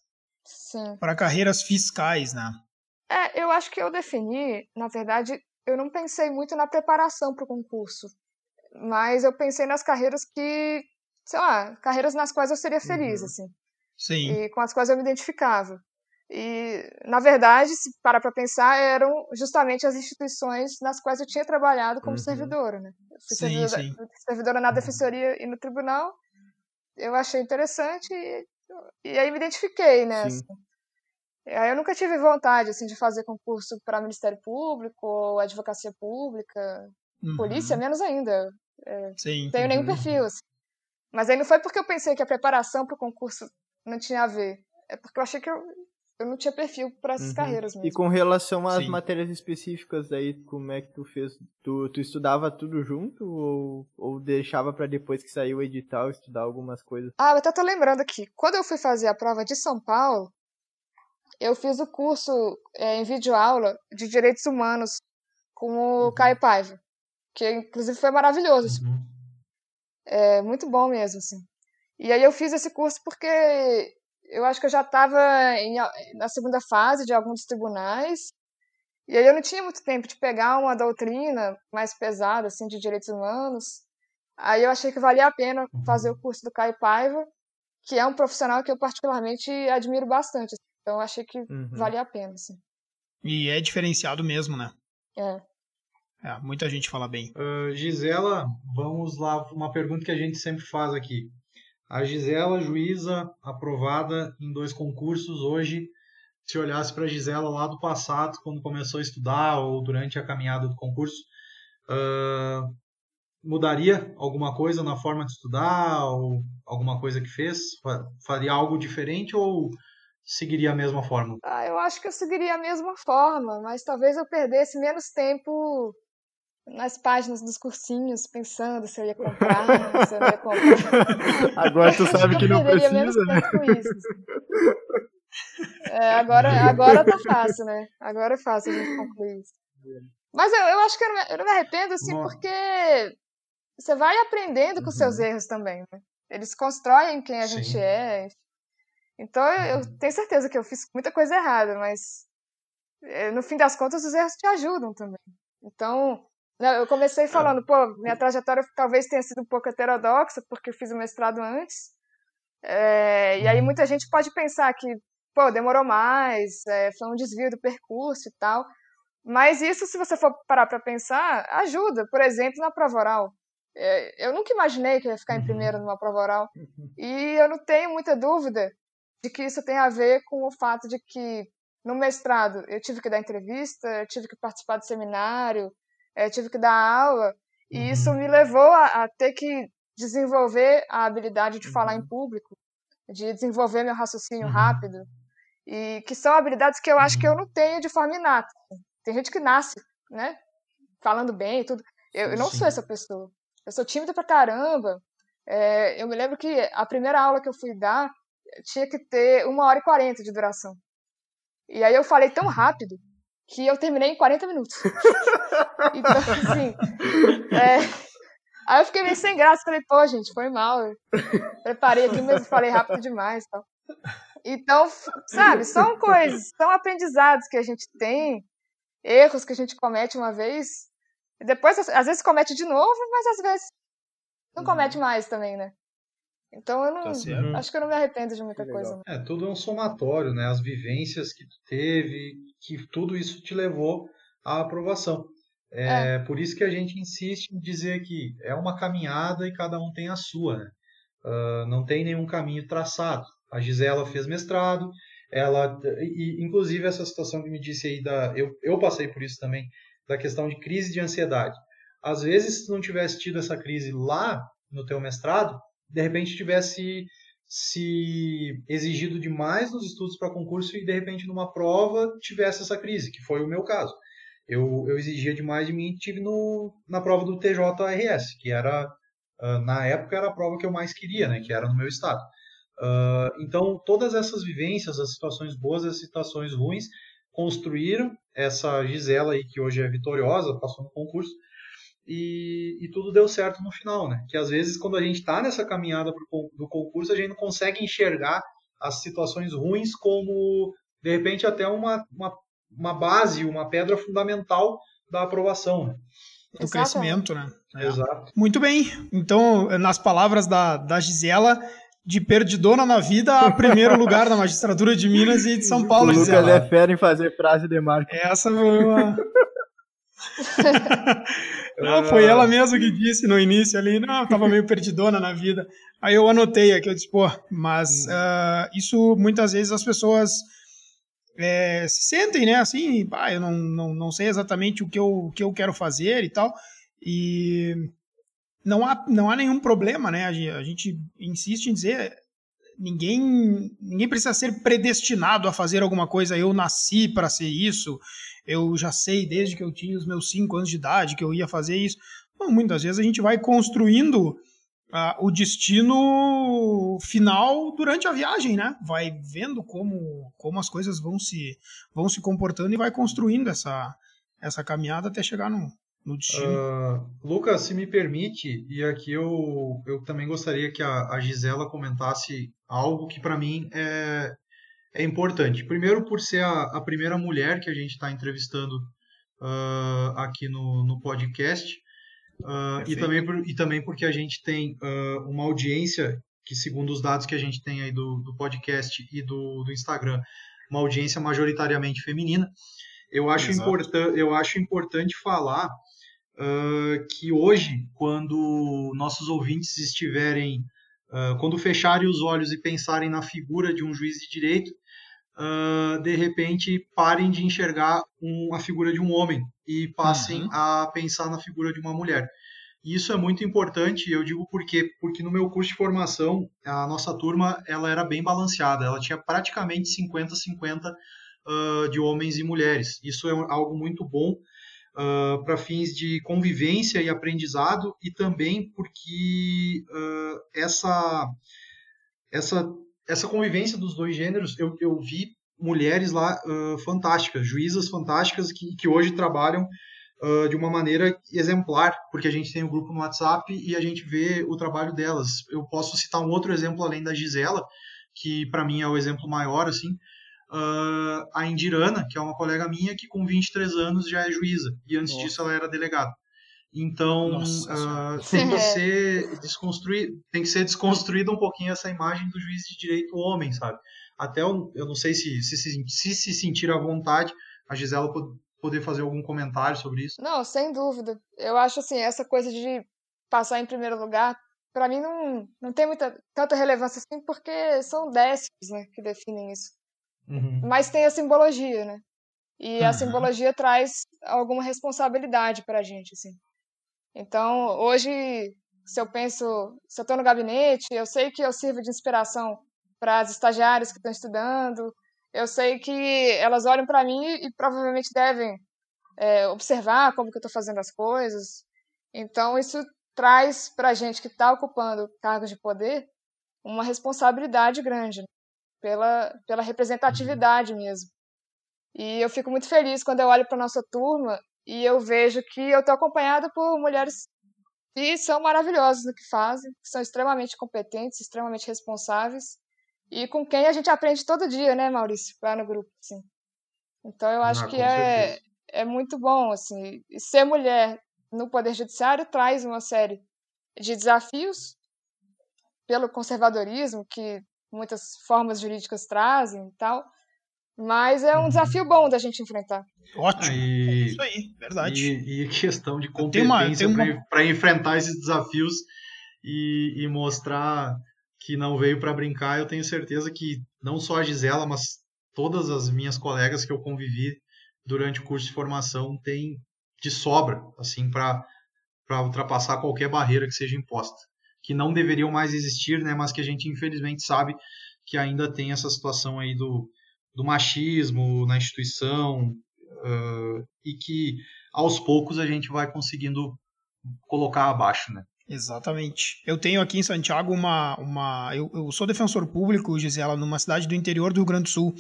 Para carreiras fiscais, né? É, eu acho que eu defini, na verdade, eu não pensei muito na preparação para o concurso, mas eu pensei nas carreiras que, sei lá, carreiras nas quais eu seria feliz, Uhum. assim, Sim. e com as quais eu me identificava. E, na verdade, se parar para pensar, eram justamente as instituições nas quais eu tinha trabalhado como Uhum. servidora, né? Eu fui Sim, servidora, sim. servidora na defensoria e no tribunal, eu achei interessante e, e aí me identifiquei, né? Sim. assim. Aí eu nunca tive vontade assim de fazer concurso para Ministério Público ou Advocacia Pública, Uhum. polícia menos ainda. Sim. Não tenho nenhum perfil. Assim. Mas aí não foi porque eu pensei que a preparação para o concurso não tinha a ver. É porque eu achei que eu, eu não tinha perfil para essas Uhum. carreiras E mesmo. com relação às Sim. matérias específicas aí, como é que tu fez? Tu, tu estudava tudo junto ou, ou deixava pra depois que saiu o edital estudar algumas coisas? Ah, eu até tô lembrando aqui. Quando eu fui fazer a prova de São Paulo, eu fiz o curso é, em videoaula de Direitos Humanos com o Uhum. Caio Paiva, que inclusive foi maravilhoso. assim. Uhum. É muito bom mesmo, assim. E aí eu fiz esse curso porque eu acho que eu já estava na segunda fase de alguns tribunais, e aí eu não tinha muito tempo de pegar uma doutrina mais pesada, assim, de direitos humanos. Aí eu achei que valia a pena fazer o curso do Caio Paiva, que é um profissional que eu particularmente admiro bastante. Então eu achei que Uhum. valia a pena, assim. E é diferenciado mesmo, né? É. É, muita gente fala bem. Ah, Gisela, vamos lá, uma pergunta que a gente sempre faz aqui. A Gisela, juíza, aprovada em dois concursos, hoje, se olhasse para a Gisela lá do passado, quando começou a estudar ou durante a caminhada do concurso, ah, mudaria alguma coisa na forma de estudar ou alguma coisa que fez? Fa- Faria algo diferente ou seguiria a mesma fórmula? Ah, eu acho que eu seguiria a mesma forma, mas talvez eu perdesse menos tempo nas páginas dos cursinhos, pensando se eu ia comprar, se eu não ia comprar. Agora tu sabe que Eu não perderia menos precisa, né? tempo com isso. assim. É, agora, agora tá fácil, né? Agora é fácil a gente concluir isso. Mas eu, eu acho que eu não, me, eu não me arrependo, assim, porque você vai aprendendo com seus Uhum. erros também, né? Eles constroem quem a Sim. gente é. Então eu, eu, tenho certeza que eu fiz muita coisa errada, mas eh, no fim das contas os erros te ajudam também. Então, né, eu comecei falando, pô, minha trajetória talvez tenha sido um pouco heterodoxa, porque eu fiz o mestrado antes. É, e aí uhum. muita gente pode pensar que, pô, demorou mais, é, foi um desvio do percurso e tal. Mas isso, se você for parar para pensar, ajuda. Por exemplo, na prova oral. É, eu nunca imaginei que eu ia ficar em uhum. primeiro numa prova oral. Uhum. E eu não tenho muita dúvida de que isso tem a ver com o fato de que no mestrado eu tive que dar entrevista, eu tive que participar de seminário, eu tive que dar aula. E isso me levou a, a ter que desenvolver a habilidade de falar em uhum. público, de desenvolver meu raciocínio uhum. rápido, e que são habilidades que eu acho que eu uhum. não tenho de forma inata. Tem gente que nasce, né, falando bem e tudo. Eu, eu não Sim. sou essa pessoa. Eu sou tímida pra caramba. É, eu me lembro que a primeira aula que eu fui dar tinha que ter uma hora e quarenta de duração. E aí eu falei tão rápido que eu terminei em 40 minutos. então, assim, é, Aí eu fiquei meio sem graça, falei, pô, gente, foi mal. Eu preparei aqui, mas falei rápido demais. Tal. Então, sabe, são coisas, são aprendizados que a gente tem, erros que a gente comete uma vez, e depois, às vezes, comete de novo, mas às vezes não uhum. comete mais também, né? Então eu não. Tá acho que eu não me arrependo de muita coisa. É, tudo é um somatório, né? As vivências que tu teve, que tudo isso te levou à aprovação. É, é, por isso que a gente insiste em dizer que é uma caminhada e cada um tem a sua, né? Uh, não tem nenhum caminho traçado. A Gisela fez mestrado, ela, e, inclusive essa situação que me disse aí da, eu, eu passei por isso também, da questão de crise de ansiedade. Às vezes, se não tivesse tido essa crise lá no teu mestrado, de repente tivesse se exigido demais nos estudos para concurso e de repente numa prova tivesse essa crise, que foi o meu caso eu, eu exigia demais de mim e tive no, na prova do TJRS, que era, uh, na época, era a prova que eu mais queria, né, que era no meu estado. Uh, então, todas essas vivências, as situações boas, as situações ruins, construíram essa Gisela aí, que hoje é vitoriosa, passou no concurso, e, e tudo deu certo no final, né? Que às vezes, quando a gente está nessa caminhada pro, do concurso, a gente não consegue enxergar as situações ruins como, de repente, até uma, uma uma base, uma pedra fundamental da aprovação. Né? Do crescimento, né? É. Exato. Muito bem. Então, nas palavras da, da Gisela, de perdidona na vida a primeiro lugar na magistratura de Minas e de São Paulo. O Lucas é fera em fazer frase de marca. Essa foi uma... não, foi ela mesma que disse no início ali, não, tava meio perdidona na vida. Aí eu anotei aqui, eu disse, pô, mas uh, isso muitas vezes as pessoas é, se sentem, né, assim, ah, eu não, não, não sei exatamente o que eu, o que eu quero fazer e tal, e não há, não há nenhum problema, né, a gente, a gente insiste em dizer, ninguém, ninguém precisa ser predestinado a fazer alguma coisa, eu nasci para ser isso, eu já sei desde que eu tinha os meus cinco anos de idade que eu ia fazer isso, Bom, muitas vezes a gente vai construindo o destino final durante a viagem, né? Vai vendo como, como as coisas vão se, vão se comportando e vai construindo essa, essa caminhada até chegar no, no destino. Uh, Lucas, se me permite, e aqui eu, eu também gostaria que a, a Gisela comentasse algo que para mim é, é importante. Primeiro, por ser a, a primeira mulher que a gente está entrevistando uh, aqui no, no podcast. Uh, e, também por, e também porque a gente tem uh, uma audiência que, segundo os dados que a gente tem aí do, do podcast e do, do Instagram, uma audiência majoritariamente feminina. Eu acho, importan eu acho importante falar uh, que hoje, quando nossos ouvintes estiverem, quando fecharem os olhos e pensarem na figura de um juiz de direito, uh, de repente parem de enxergar um, a figura de um homem e passem uhum. a pensar na figura de uma mulher. E isso é muito importante, eu digo por quê? Porque no meu curso de formação, a nossa turma ela era bem balanceada, ela tinha praticamente 50-50 uh, de homens e mulheres. Isso é algo muito bom uh, para fins de convivência e aprendizado, e também porque uh, essa, essa essa convivência dos dois gêneros, eu, eu vi mulheres lá uh, fantásticas, juízas fantásticas que, que hoje trabalham uh, de uma maneira exemplar, porque a gente tem o um grupo no WhatsApp e a gente vê o trabalho delas. Eu posso citar um outro exemplo além da Gisela, que para mim é o exemplo maior, assim, uh, a Indirana, que é uma colega minha que com 23 anos já é juíza, e antes Nossa. disso ela era delegada. Então, uh, tem que ser desconstruir, tem que ser desconstruída um pouquinho essa imagem do juiz de direito homem, sabe? Até eu, eu não sei se se, se se, se sentir à vontade, a Gisela poder fazer algum comentário sobre isso. Não, sem dúvida. Eu acho assim, essa coisa de passar em primeiro lugar, para mim não, não tem muita tanta relevância assim, porque são décimos, né, que definem isso. Uhum. Mas tem a simbologia, né? E uhum. a simbologia traz alguma responsabilidade para a gente, assim. Então, hoje, se eu penso, se eu estou no gabinete, eu sei que eu sirvo de inspiração para as estagiárias que estão estudando, eu sei que elas olham para mim e provavelmente devem é, observar como que eu estou fazendo as coisas. Então, isso traz para a gente que está ocupando cargos de poder uma responsabilidade grande né? Pela, pela representatividade mesmo. E eu fico muito feliz quando eu olho para nossa turma e eu vejo que eu estou acompanhada por mulheres que são maravilhosas no que fazem, que são extremamente competentes, extremamente responsáveis e com quem a gente aprende todo dia, né, Maurício, lá no grupo, assim. Então eu acho ah, que é, é muito bom, assim, ser mulher no Poder Judiciário traz uma série de desafios pelo conservadorismo que muitas formas jurídicas trazem e tal, mas é um uhum. desafio bom da gente enfrentar. Ótimo. E, é isso aí, verdade. E, e questão de competência uma... para enfrentar esses desafios e, e mostrar que não veio para brincar, eu tenho certeza que não só a Gisela, mas todas as minhas colegas que eu convivi durante o curso de formação têm de sobra, assim, para ultrapassar qualquer barreira que seja imposta. Que não deveriam mais existir, né, mas que a gente infelizmente sabe que ainda tem essa situação aí do, do machismo na instituição uh, e que aos poucos a gente vai conseguindo colocar abaixo, né? Exatamente. Eu tenho aqui em Santiago uma. uma eu, eu sou defensor público, Gisela, numa cidade do interior do Rio Grande do Sul.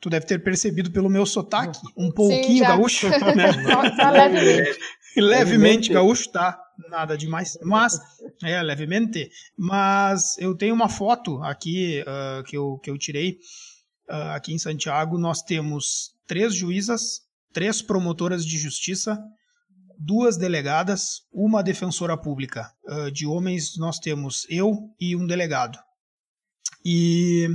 Tu deve ter percebido pelo meu sotaque, um pouquinho Sim, gaúcho, né? Só, levemente. levemente gaúcho, tá? Nada demais. Mas, é, levemente. Mas eu tenho uma foto aqui uh, que, eu, que eu tirei uh, aqui em Santiago, nós temos três juízas, três promotoras de justiça, duas delegadas, uma defensora pública. Uh, de homens, nós temos eu e um delegado. E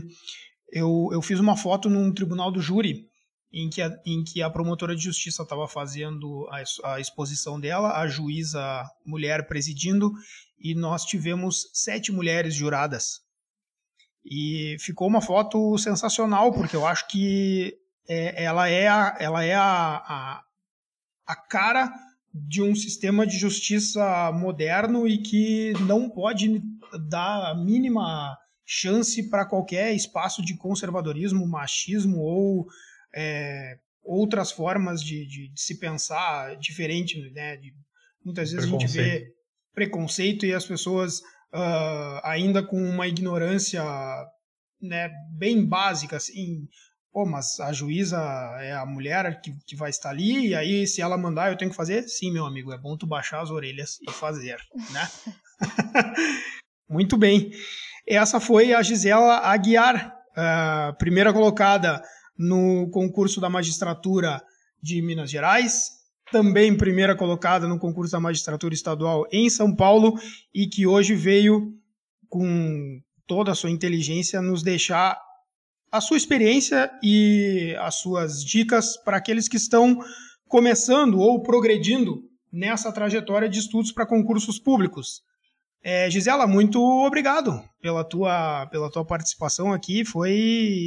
eu, eu fiz uma foto num tribunal do júri, em que a, em que a promotora de justiça estava fazendo a, a exposição dela, a juíza mulher presidindo, e nós tivemos sete mulheres juradas. E ficou uma foto sensacional, porque eu acho que é, ela é, a, ela é a, a, cara de um sistema de justiça moderno e que não pode dar a mínima chance para qualquer espaço de conservadorismo, machismo ou é, outras formas de, de, de, se pensar diferente. Né? De, muitas vezes a gente vê preconceito e as pessoas uh, ainda com uma ignorância né, bem básica, assim, pô, mas a juíza é a mulher que, que vai estar ali, e aí se ela mandar eu tenho que fazer? Sim, meu amigo, é bom tu baixar as orelhas e fazer, né? Muito bem. Essa foi a Gisela Aguiar, uh, primeira colocada no concurso da magistratura de Minas Gerais, também primeira colocada no concurso da magistratura estadual em São Paulo e que hoje veio com toda a sua inteligência nos deixar a sua experiência e as suas dicas para aqueles que estão começando ou progredindo nessa trajetória de estudos para concursos públicos. É, Gisela, muito obrigado pela tua, pela tua participação aqui, foi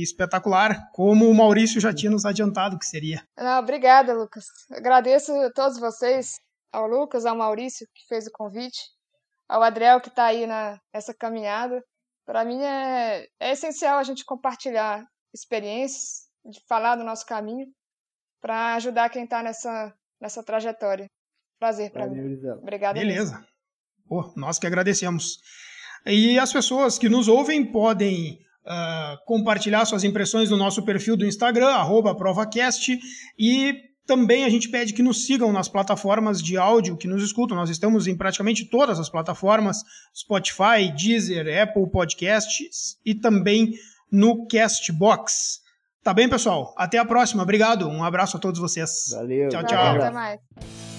espetacular, como o Maurício já tinha nos adiantado que seria. Não, obrigada, Lucas. Agradeço a todos vocês, ao Lucas, ao Maurício, que fez o convite, ao Adriel, que está aí na, nessa caminhada. Para mim é, é essencial a gente compartilhar experiências, de falar do nosso caminho, para ajudar quem está nessa, nessa trajetória. Prazer para mim. Obrigada. Beleza. Pô, nós que agradecemos. E as pessoas que nos ouvem podem uh, compartilhar suas impressões no nosso perfil do Instagram, @provacast, e Também a gente pede que nos sigam nas plataformas de áudio que nos escutam. Nós estamos em praticamente todas as plataformas: Spotify, Deezer, Apple Podcasts e também no Castbox. Tá bem, pessoal? Até a próxima. Obrigado. Um abraço a todos vocês. Valeu. Tchau, Valeu, tchau. Até mais.